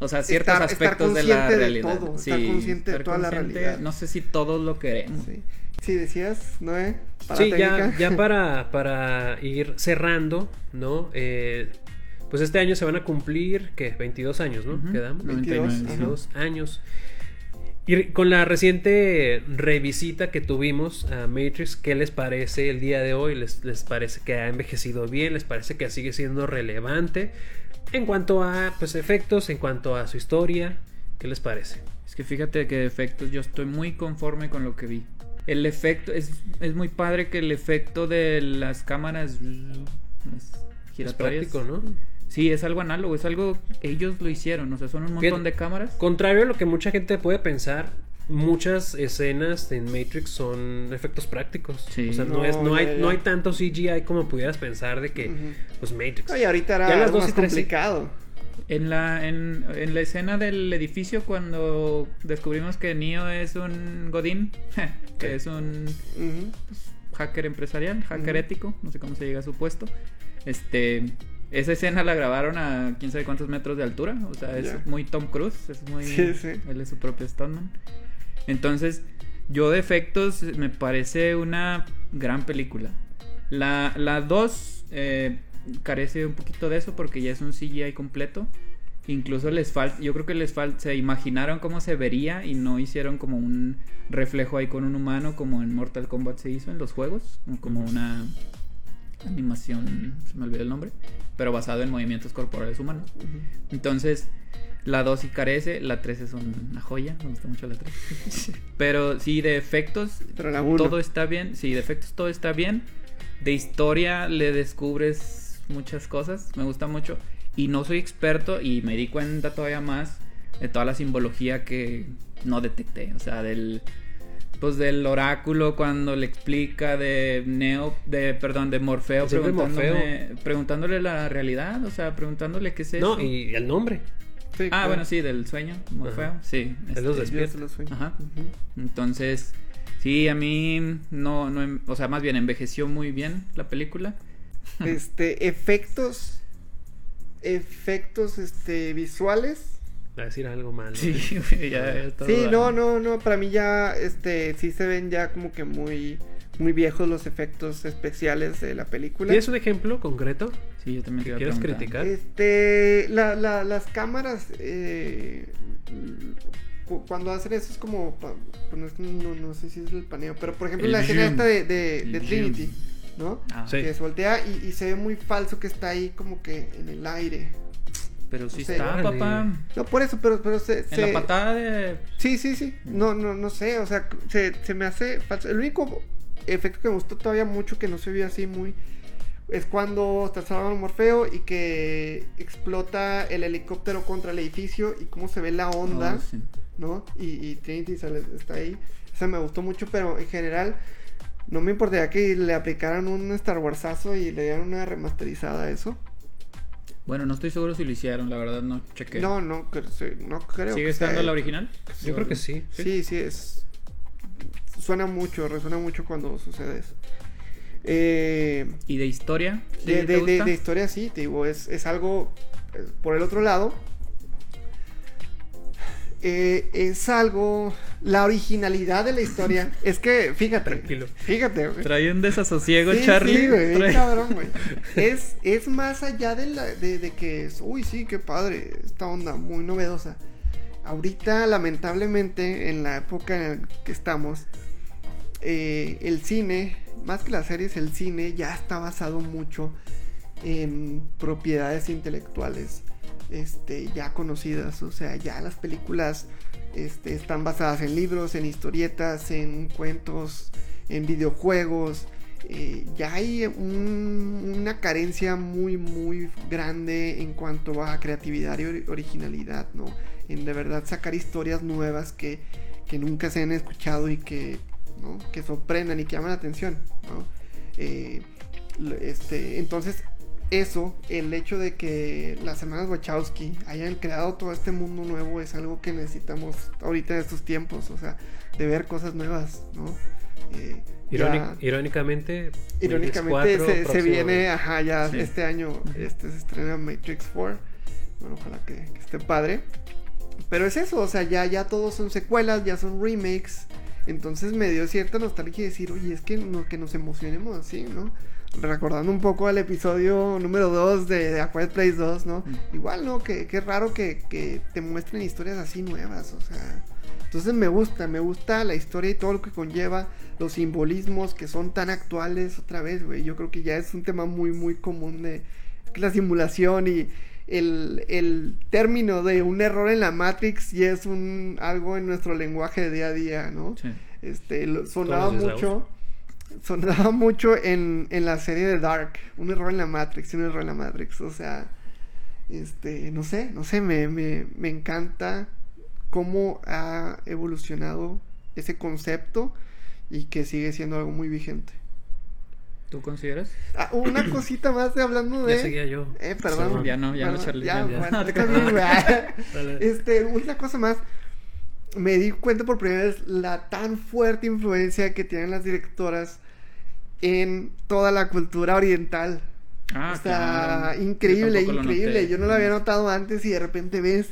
Speaker 1: O sea, ciertos
Speaker 2: Estar- estar
Speaker 1: aspectos de la
Speaker 2: de
Speaker 1: realidad.
Speaker 2: todo, estar consciente de toda la realidad.
Speaker 1: No sé si todos lo queremos.
Speaker 2: Sí, sí decías, Noé, para
Speaker 3: Sí, ya,
Speaker 2: técnica.
Speaker 3: ya [laughs] para, para ir cerrando, ¿no? Eh, pues este año se van a cumplir, ¿qué? 22 años, ¿no? Quedamos.
Speaker 1: 99,
Speaker 3: 22 años. Y con la reciente revisita que tuvimos a Matrix, ¿qué les parece el día de hoy? ¿Les, les parece que ha envejecido bien? ¿Les parece que sigue siendo relevante? En cuanto a pues, efectos, en cuanto a su historia, ¿qué les parece?
Speaker 1: Es que fíjate que de efectos yo estoy muy conforme con lo que vi. El efecto, es, es muy padre que el efecto de las cámaras las
Speaker 3: Es práctico, ¿no?
Speaker 1: Sí, es algo análogo, es algo ellos lo hicieron, o sea, son un montón de cámaras.
Speaker 3: Contrario a lo que mucha gente puede pensar, muchas escenas en Matrix son efectos prácticos.
Speaker 1: Sí.
Speaker 3: O sea, no,
Speaker 2: No,
Speaker 3: es, no,
Speaker 2: ya,
Speaker 3: hay,
Speaker 2: ya.
Speaker 3: no hay tanto CGI como pudieras pensar de que, pues, Matrix.
Speaker 2: Y ahorita era
Speaker 3: Ya las
Speaker 2: algo más
Speaker 3: sí.
Speaker 1: En la, en, en la escena del edificio cuando descubrimos que Neo es un Godín, [laughs] que
Speaker 3: Sí.
Speaker 1: es un
Speaker 2: Ujú.
Speaker 1: hacker empresarial, hacker ético, no sé cómo se llega a su puesto. Este, esa escena la grabaron a quién sabe cuántos metros de altura, o sea, es muy Tom Cruise, es muy
Speaker 2: Sí, sí.
Speaker 1: él es su propio stuntman. Entonces, yo de efectos me parece una gran película. La la 2 eh, carece un poquito de eso porque ya es un CGI completo. Incluso les falta, yo creo que les falta, se imaginaron cómo se vería y no hicieron como un reflejo ahí con un humano como en Mortal Kombat se hizo en los juegos, como una animación, se me olvidó el nombre, pero basado en movimientos corporales humanos. Entonces, la 2 sí carece, la 3 es una joya, me gusta mucho la 3. [laughs] pero sí, de efectos,
Speaker 2: Pero la
Speaker 1: todo está bien, sí, de efectos todo está bien. De historia le descubres muchas cosas, me gusta mucho. Y no soy experto y me di cuenta todavía más de toda la simbología que no detecté. O sea, del pues del oráculo cuando le explica de Neo, de perdón, de Morfeo, preguntándome- preguntándole la realidad, o sea, preguntándole qué es eso.
Speaker 3: No, y el nombre.
Speaker 2: Sí,
Speaker 1: Ah,
Speaker 2: claro.
Speaker 1: bueno, sí, del sueño, Morfeo,
Speaker 3: Ajá.
Speaker 1: sí.
Speaker 3: Él los
Speaker 1: este,
Speaker 3: despierta.
Speaker 2: los sueño.
Speaker 1: Ajá. Entonces, sí, a mí no, no, em- o sea, más bien envejeció muy bien la película.
Speaker 2: Este, efectos. Efectos, este, visuales.
Speaker 3: Va a decir algo malo.
Speaker 1: Sí, [laughs] güey, ya, ya todo
Speaker 2: Sí, no, no, no, para mí ya, este, sí se ven ya como que muy, muy viejos los efectos especiales de la película.
Speaker 3: ¿Tienes un ejemplo concreto
Speaker 1: Sí, yo también
Speaker 3: que
Speaker 1: preguntar.
Speaker 3: criticar?
Speaker 2: Este, la, la- las cámaras, eh, cu- cuando hacen eso es como, pa- pues no, es- no- sé si es el paneo, pero por ejemplo
Speaker 1: El
Speaker 2: la escena esta de, de-. Trinity, ¿no?
Speaker 1: Ah,
Speaker 3: Sí.
Speaker 2: Que se voltea y, y se ve muy falso que está ahí como que en el aire.
Speaker 1: Pero sí
Speaker 2: No sé.
Speaker 1: está, papá.
Speaker 2: No, por eso, pero, pero se...
Speaker 1: En
Speaker 2: se-
Speaker 1: la patada de...
Speaker 2: Sí, sí, sí. No, no, no sé, o sea, se, se me hace falso. El único efecto que me gustó todavía mucho que no se vio así muy es cuando está salvando a Morfeo y que explota el helicóptero contra el edificio y cómo se ve la onda,
Speaker 1: Oh, sí.
Speaker 2: ¿no? Y, y Trinity sale- está ahí. Esa me gustó mucho, pero en general no me importaría que le aplicaran un Star Warsazo y le dieran una remasterizada a eso.
Speaker 1: Bueno, no estoy seguro si lo hicieron, la verdad no chequé.
Speaker 2: No, no, no creo.
Speaker 1: ¿Sigue
Speaker 2: que sea
Speaker 1: estando la original?
Speaker 3: Yo creo que sí.
Speaker 2: Sí, sí, es. Suena mucho, resuena mucho cuando sucede eso. Eh,
Speaker 1: ¿Y de historia? ¿Sí
Speaker 2: de, de- de- de historia, sí, te digo, es, es algo. eh, Por el otro lado, eh, es algo. La originalidad de la historia. [laughs] es que, fíjate.
Speaker 3: Tranquilo.
Speaker 2: Fíjate, güey.
Speaker 1: Trae un desasosiego,
Speaker 2: Sí,
Speaker 1: Charlie.
Speaker 2: sí, güey,
Speaker 1: Trae-
Speaker 2: cabrón, güey. [laughs] Es, es más allá de, la, de, de que es, uy, sí, qué padre, esta onda muy novedosa. Ahorita, lamentablemente, en la época en la que estamos, eh, el cine, más que las series, el cine ya está basado mucho en propiedades intelectuales este, ya conocidas. O sea, ya las películas este, están basadas en libros, en historietas, en cuentos, en videojuegos. Eh, ya hay un- una carencia muy, muy grande en cuanto a creatividad y ori- originalidad, ¿no? En de verdad sacar historias nuevas que, nunca se han escuchado y que, ¿no? que sorprendan y que llaman la atención, ¿no? Eh, este, entonces, eso, el hecho de que las hermanas Wachowski hayan creado todo este mundo nuevo es algo que necesitamos ahorita en estos tiempos, o sea, de ver cosas nuevas, ¿no? Eh,
Speaker 3: Irónic-
Speaker 2: ya-
Speaker 3: irónicamente,
Speaker 2: Irónicamente
Speaker 3: Matrix 4
Speaker 2: se, se viene, ajá, ya
Speaker 1: Sí.
Speaker 2: este año este, se estrena Matrix 4. Bueno, ojalá que, que esté padre. Pero es eso, o sea, ya, ya todos son secuelas, ya son remakes. Entonces me dio cierta nostalgia decir, oye, es que, no, que nos emocionemos así, ¿no? Recordando un poco el episodio número 2 de, de A Quiet Place 2, ¿no?
Speaker 1: Mm.
Speaker 2: Igual, ¿no? Que, que raro que, que te muestren historias así nuevas, o sea... Entonces me gusta, me gusta la historia y todo lo que conlleva, los simbolismos que son tan actuales otra vez, güey. Yo creo que ya es un tema muy, muy común de la simulación y el, el término de un error en la Matrix y es un algo en nuestro lenguaje de día a día, ¿no?
Speaker 1: Sí.
Speaker 2: Este, lo- sonaba mucho sonaba mucho en, en la serie de Dark. Un error en la Matrix, un error en la Matrix. O sea, este, no sé, no sé, me, me, me encanta cómo ha evolucionado ese concepto y que sigue siendo algo muy vigente.
Speaker 1: ¿Tú consideras?
Speaker 2: Ah, una [clears throat] cosita más de hablando de.
Speaker 3: Ya seguía yo.
Speaker 2: Eh, perdón.
Speaker 1: Sí, ya no, ya no,
Speaker 2: Perdón,
Speaker 1: Charlie,
Speaker 2: Ya,
Speaker 1: ya.
Speaker 2: bueno. [laughs] [laughs] Este, una cosa más. Me di cuenta por primera vez la tan fuerte influencia que tienen las directoras en toda la cultura oriental.
Speaker 1: Ah,
Speaker 2: o sea,
Speaker 1: claro.
Speaker 2: Increíble, increíble. Yo no lo había notado antes y de repente ves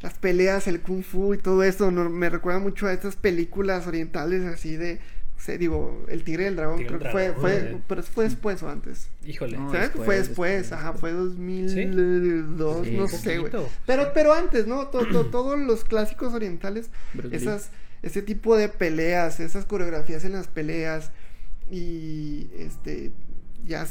Speaker 2: las peleas, el kung fu y todo eso. no- me recuerda mucho a estas películas orientales así de, sé, digo, El Tigre y el Dragón.
Speaker 3: Tigre
Speaker 2: creo que fue, fue,
Speaker 3: eh.
Speaker 2: pero fue después o antes.
Speaker 3: Híjole.
Speaker 1: No,
Speaker 2: ¿Sabes?
Speaker 1: después,
Speaker 2: fue después,
Speaker 1: después,
Speaker 2: ajá, fue 2002,
Speaker 1: Sí,
Speaker 2: no sé, güey. Pero, pero antes, ¿no? To- to- todos los clásicos orientales,
Speaker 1: Bruce Lee.
Speaker 2: esas, ese tipo de peleas, esas coreografías en las peleas y este, ya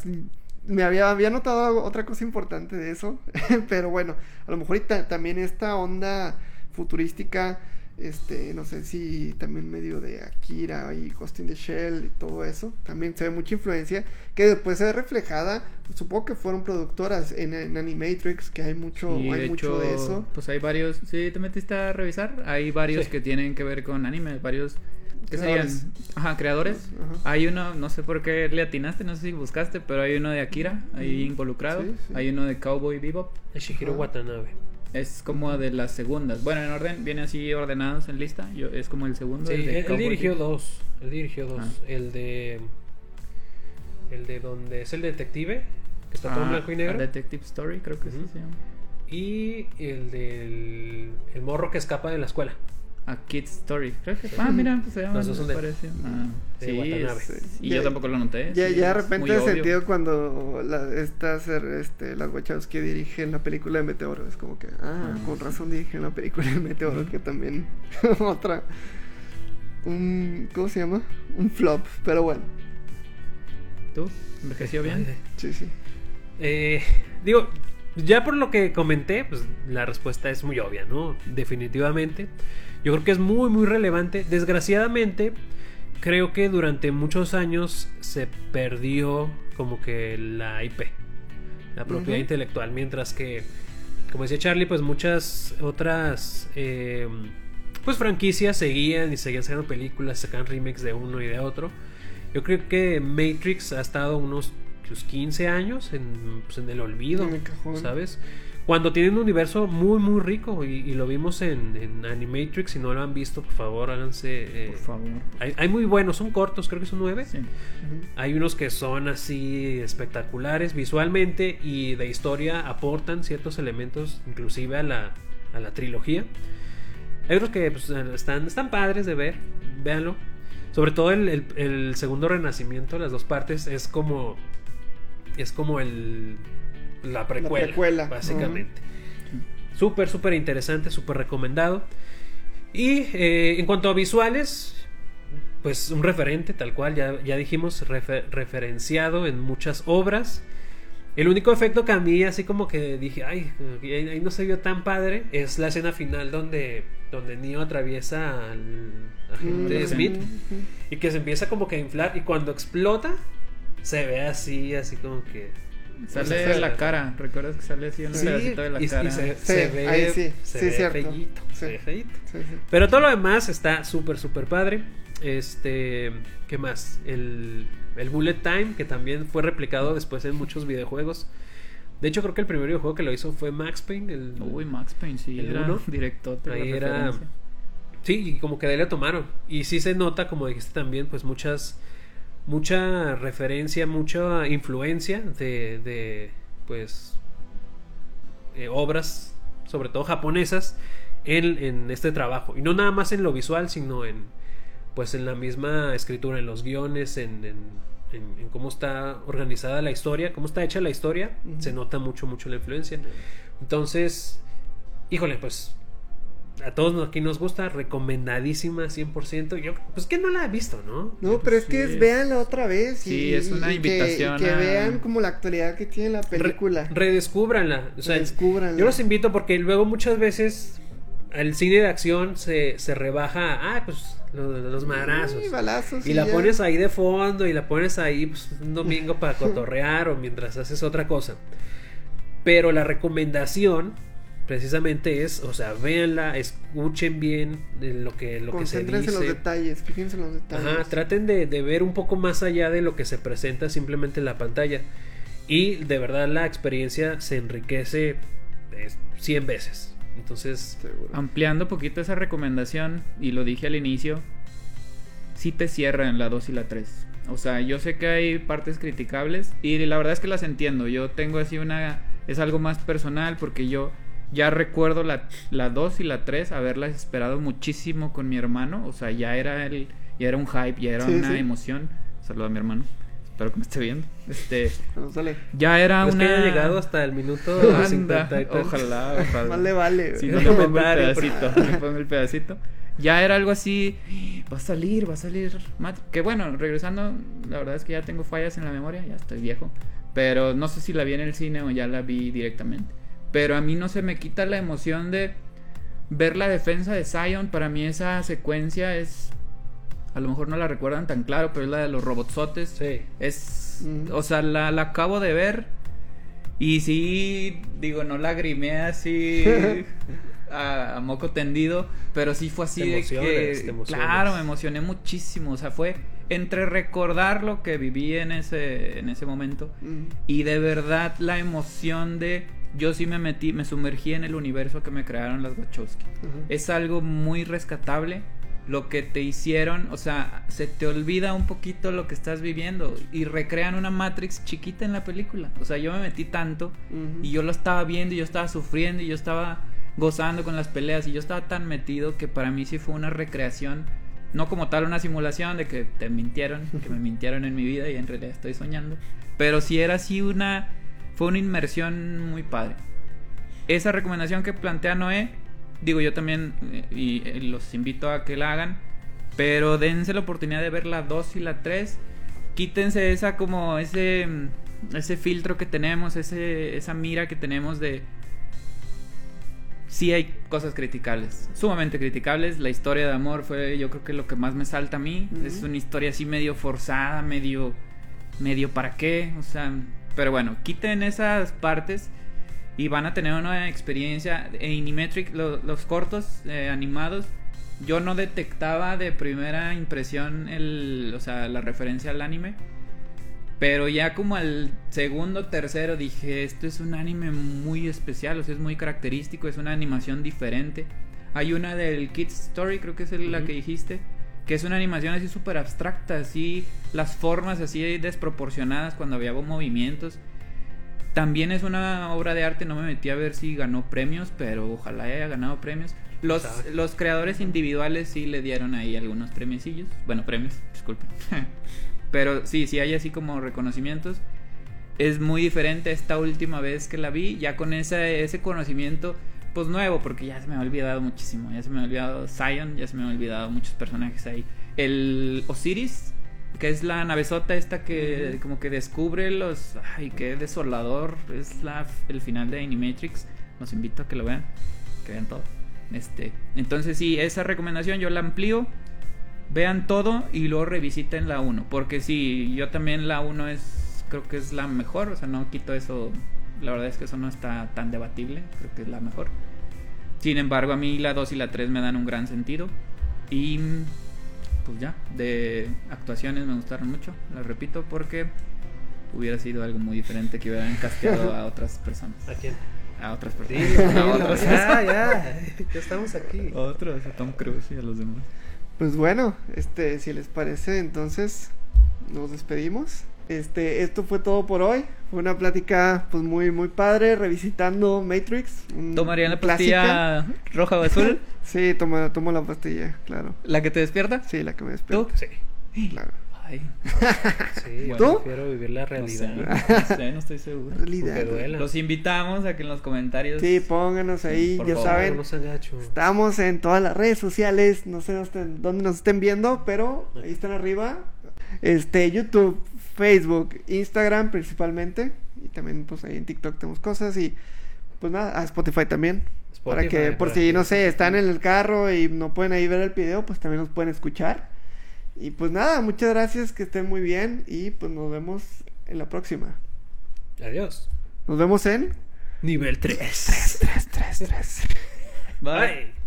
Speaker 2: me había, había notado algo- otra cosa importante de eso, [laughs] pero bueno, a lo mejor y ta- también esta onda futurística, este, no sé si también medio de Akira y Ghost in the Shell y todo eso, también se ve mucha influencia que después se ve reflejada, supongo que fueron productoras en, en Animatrix, que hay mucho,
Speaker 1: Sí,
Speaker 2: hay
Speaker 1: de
Speaker 2: mucho de eso.
Speaker 1: Pues hay varios. ¿Sí te metiste a revisar? Hay varios
Speaker 3: Sí.
Speaker 1: que tienen que ver con anime. Varios. ¿Qué
Speaker 2: Creadores.
Speaker 1: serían? Ajá, creadores.
Speaker 2: Ajá.
Speaker 1: Hay uno, no sé por qué le atinaste, no sé si buscaste, pero hay uno de Akira ahí involucrado.
Speaker 2: Sí, sí.
Speaker 1: Hay uno de Cowboy Bebop.
Speaker 3: De Shihiro
Speaker 2: Ajá.
Speaker 3: Watanabe.
Speaker 1: Es como de las segundas. Bueno, en orden, viene así ordenados en lista. Yo, es como el segundo.
Speaker 3: Sí,
Speaker 1: el
Speaker 3: él,
Speaker 1: de
Speaker 3: él
Speaker 1: Cowboy
Speaker 3: dirigió dos. Él dirigió dos.
Speaker 1: Ah.
Speaker 3: El de. El de donde es el detective, que está todo en
Speaker 1: Ah,
Speaker 3: blanco y negro.
Speaker 1: Detective Story, creo que sí
Speaker 3: Ujú.
Speaker 1: se llama.
Speaker 3: Y el del. El morro que escapa de la escuela.
Speaker 1: A Kid Story, creo que. Ah, mira, pues se llama.
Speaker 3: Los dos son de-
Speaker 1: parecido. Ah,
Speaker 3: de
Speaker 1: sí, y
Speaker 2: Ya-
Speaker 1: yo tampoco lo noté.
Speaker 2: Ya,
Speaker 1: sí,
Speaker 2: ya de repente he sentido cuando la, estas, este, las Wachowski dirigen la película de Meteoro. Es como que, ah,
Speaker 1: Ah,
Speaker 2: con
Speaker 1: sí.
Speaker 2: razón dirigen la película de Meteoro, que también [laughs] otra. Un, ¿Cómo se llama? Un flop, pero bueno,
Speaker 1: ¿Tú? ¿Envejeció bien?
Speaker 2: Sí, sí.
Speaker 3: Eh, digo, ya por lo que comenté, pues la respuesta es muy obvia, ¿no? Definitivamente. Yo creo que es muy, muy relevante. Desgraciadamente, creo que durante muchos años se perdió como que la IP, la propiedad intelectual, mientras que, como decía Charlie, pues muchas otras... eh, pues franquicias seguían y seguían sacando películas, sacaban remakes de uno y de otro. Yo creo que Matrix ha estado unos sus 15 años en, pues, en el olvido,
Speaker 2: En el cajón.
Speaker 3: ¿sabes? Cuando tienen un universo muy, muy rico y, y lo vimos en, en Animatrix, si no lo han visto, por favor, háganse... eh,
Speaker 1: Por favor.
Speaker 3: hay, hay muy buenos, son cortos, creo que son nueve.
Speaker 1: Sí.
Speaker 3: Hay unos que son así espectaculares visualmente y de historia aportan ciertos elementos inclusive a la, a la trilogía. Hay otros que pues, están, están padres de ver, véanlo. Sobre todo el, el- el segundo renacimiento, las dos partes, es como... Es como el... La precuela,
Speaker 2: precuela,
Speaker 3: básicamente. Súper, súper interesante, súper recomendado. Y eh, en cuanto a visuales, pues un referente, tal cual, ya, ya dijimos, refer- referenciado en muchas obras. El único efecto que a mí, así como que dije, ay, ahí, no se vio tan padre, es la escena final donde, donde Neo atraviesa al agente
Speaker 2: Mm,
Speaker 3: Smith y que se empieza como que a inflar y cuando explota, se ve así, así como que...
Speaker 1: Sale
Speaker 3: Pues,
Speaker 1: la cara. ¿Recuerdas que sale así un
Speaker 3: Sí,
Speaker 1: pedacito de la
Speaker 3: y, y
Speaker 1: cara?
Speaker 3: se,
Speaker 2: Sí,
Speaker 3: se ve,
Speaker 2: ahí sí,
Speaker 3: se
Speaker 2: sí,
Speaker 3: ve
Speaker 2: cierto.
Speaker 3: feíto, se ve feíto.
Speaker 2: Sí, sí.
Speaker 3: Pero todo lo demás está súper, súper padre. Este, ¿qué más? El, el Bullet Time, que también fue replicado después en muchos videojuegos. De hecho, creo que el primer videojuego que lo hizo fue Max Payne. El,
Speaker 1: Uy, Max Payne, sí.
Speaker 3: ¿El
Speaker 1: era
Speaker 3: uno?
Speaker 1: directote.
Speaker 3: Ahí era-. Sí, y como que de ahí lo tomaron. Y sí se nota, como dijiste también, pues muchas, mucha referencia, mucha influencia de, de pues, eh, obras, sobre todo japonesas, en, en este trabajo. Y no nada más en lo visual, sino en, pues, en la misma escritura, en los guiones, en, en, cómo está organizada la historia, cómo está hecha la historia. Se nota mucho, mucho la influencia. Entonces, híjole, pues a todos aquí nos gusta, recomendadísima 100%. Yo, pues que no la he visto, ¿no?
Speaker 2: No, pero es que
Speaker 1: Sí.
Speaker 2: es véanla otra vez.
Speaker 1: Sí,
Speaker 2: y,
Speaker 1: es una
Speaker 2: y que-
Speaker 1: invitación
Speaker 2: y que,
Speaker 1: a-
Speaker 2: vean como la actualidad que tiene la película.
Speaker 3: Re- redescúbranla. O sea,
Speaker 2: Redescúbranla.
Speaker 3: yo los invito porque luego muchas veces el cine de acción se, se rebaja, ah, pues lo- los madrazos.
Speaker 2: Y balazos.
Speaker 3: Y la
Speaker 2: ya.
Speaker 3: pones ahí de fondo y la pones ahí pues, un domingo para [laughs] cotorrear o mientras haces otra cosa. Pero la recomendación precisamente es, o sea, véanla, escuchen bien de lo que, lo que se
Speaker 2: Concéntrense en los
Speaker 3: dice.
Speaker 2: detalles. Fíjense en los detalles.
Speaker 3: Ajá, traten de, de ver un poco más allá de lo que se presenta simplemente en la pantalla. Y de verdad la experiencia se enriquece eh, 100 veces. Entonces,
Speaker 2: Seguro.
Speaker 1: Ampliando un poquito esa recomendación, y lo dije al inicio, sí te cierra en la 2 y la 3. O sea, yo sé que hay partes criticables y la verdad es que las entiendo. Yo tengo así una... Es algo más personal porque yo ya recuerdo la, la 2 y la 3 haberlas esperado muchísimo con mi hermano. O sea, ya era, el, ya era un hype, ya era
Speaker 2: Sí,
Speaker 1: una
Speaker 2: sí.
Speaker 1: emoción. Saludo a mi hermano. Espero que me esté viendo. Este,
Speaker 2: Vamos, dale.
Speaker 1: ya era
Speaker 3: es
Speaker 1: una...
Speaker 3: que haya llegado hasta el minuto
Speaker 1: Anda,
Speaker 3: 50 y
Speaker 1: ojalá, [laughs] ojalá.
Speaker 2: Más le vale.
Speaker 1: Si
Speaker 2: güey.
Speaker 1: no le pongo el
Speaker 3: por
Speaker 1: pedacito, le pongo el pedacito. Ya era algo así, va a salir, va a salir Mat- Que bueno, regresando, la verdad es que ya tengo fallas en la memoria, ya estoy viejo. Pero no sé si la vi en el cine o ya la vi directamente. Pero a mí no se me quita la emoción de ver la defensa de Zion. Para mí esa secuencia es... A lo mejor no la recuerdan tan claro, pero es la de los robotsotes.
Speaker 3: Sí.
Speaker 1: Es,
Speaker 2: Mm.
Speaker 1: o sea, la, la acabo de ver y sí, digo, no lagrimé así [laughs] a, a moco tendido, pero sí fue así
Speaker 3: Te
Speaker 1: de que, claro, me emocioné muchísimo, o sea, fue entre recordar lo que viví en ese, en ese momento
Speaker 2: Mm.
Speaker 1: y de verdad la emoción de yo sí me metí, me sumergí en el universo que me crearon las Wachowski. Es algo muy rescatable. Lo que te hicieron, o sea, se te olvida un poquito lo que estás viviendo y recrean una Matrix chiquita en la película. O sea, yo me metí tanto y yo lo estaba viendo y yo estaba sufriendo y yo estaba gozando con las peleas y yo estaba tan metido que para mí sí fue una recreación, no como tal una simulación de que te mintieron, que me mintieron en mi vida y en realidad estoy soñando, pero sí era así una, fue una inmersión muy padre. Esa recomendación que plantea Noé, digo yo también eh, y eh, los invito a que la hagan, pero dense la oportunidad de ver la 2 y la 3. Quítense esa como ese mm, ese filtro que tenemos, ese esa mira que tenemos de sí hay cosas criticables, sumamente criticables. La historia de amor fue yo creo que lo que más me salta a mí. Es una historia así medio forzada, medio medio para qué, o sea, pero bueno, quiten esas partes y van a tener una experiencia en Inimetric, lo- los cortos eh, animados. Yo no detectaba de primera impresión el, o sea, la referencia al anime. Pero ya como al segundo, tercero dije, esto es un anime muy especial, o sea, es muy característico, es una animación diferente. Hay una del Kids Story, creo que es la que dijiste, que es una animación así súper abstracta, así las formas así desproporcionadas cuando había movimientos. También es una obra de arte, no me metí a ver si ganó premios, pero ojalá haya ganado premios. Los, los creadores individuales sí le dieron ahí algunos premiecillos. Bueno, premios, disculpen. [laughs] pero sí, sí hay así como reconocimientos. Es muy diferente esta última vez que la vi, ya con ese, ese conocimiento pues nuevo, porque ya se me ha olvidado muchísimo. Ya se me ha olvidado Zion, ya se me ha olvidado muchos personajes ahí. El Osiris, que es la navezota esta que como que descubre los... Ay, qué desolador. Es la, el final de Animatrix. Los invito a que lo vean. Que vean todo. Este, entonces sí, esa recomendación yo la amplío. Vean todo y luego revisiten la 1. Porque sí, yo también la 1 es... Creo que es la mejor. O sea, no quito eso. La verdad es que eso no está tan debatible. Creo que es la mejor. Sin embargo, a mí la 2 y la 3 me dan un gran sentido. Y pues ya, de actuaciones me gustaron mucho, las repito, porque hubiera sido algo muy diferente que hubieran casteado a otras personas.
Speaker 3: ¿A quién?
Speaker 1: A otras personas.
Speaker 3: Dilo,
Speaker 1: a otros.
Speaker 3: ya, ya, ya estamos aquí.
Speaker 1: Otros, a Tom Cruise y a los demás.
Speaker 2: Pues bueno, este, si les parece, entonces nos despedimos. Este, esto fue todo por hoy. Fue una plática pues muy muy padre revisitando Matrix.
Speaker 1: ¿Tomarían la pastilla roja o azul? [laughs]
Speaker 2: Sí, tomo, tomo la pastilla, claro.
Speaker 1: ¿La que te despierta?
Speaker 2: Sí, la que me
Speaker 1: ¿Tú?
Speaker 2: despierta.
Speaker 3: Sí,
Speaker 2: Claro.
Speaker 1: Ay,
Speaker 3: sí, [laughs] yo
Speaker 2: ¿Tú?
Speaker 3: prefiero vivir la
Speaker 1: no sé,
Speaker 3: realidad.
Speaker 1: no [laughs] sé, no estoy seguro.
Speaker 2: Realidad.
Speaker 1: Los invitamos a que en los comentarios...
Speaker 2: Sí, pónganos ahí,
Speaker 1: Por
Speaker 2: ya
Speaker 1: favor,
Speaker 2: saben.
Speaker 3: No.
Speaker 2: Estamos en todas las redes sociales, no sé dónde- nos estén viendo, pero ahí están arriba. Este, YouTube, Facebook, Instagram principalmente. Y también pues ahí en TikTok tenemos cosas y pues nada, a Spotify también. Para
Speaker 3: Spotify,
Speaker 2: que, por
Speaker 3: para
Speaker 2: si,
Speaker 3: que-
Speaker 2: no sé, están en el carro y no pueden ahí ver el video, pues también nos pueden escuchar. Y pues nada, muchas gracias, que estén muy bien y pues nos vemos en la próxima.
Speaker 3: Adiós.
Speaker 2: Nos vemos en
Speaker 3: Nivel 3.
Speaker 2: 3, 3, 3.
Speaker 1: Bye.
Speaker 3: Bye.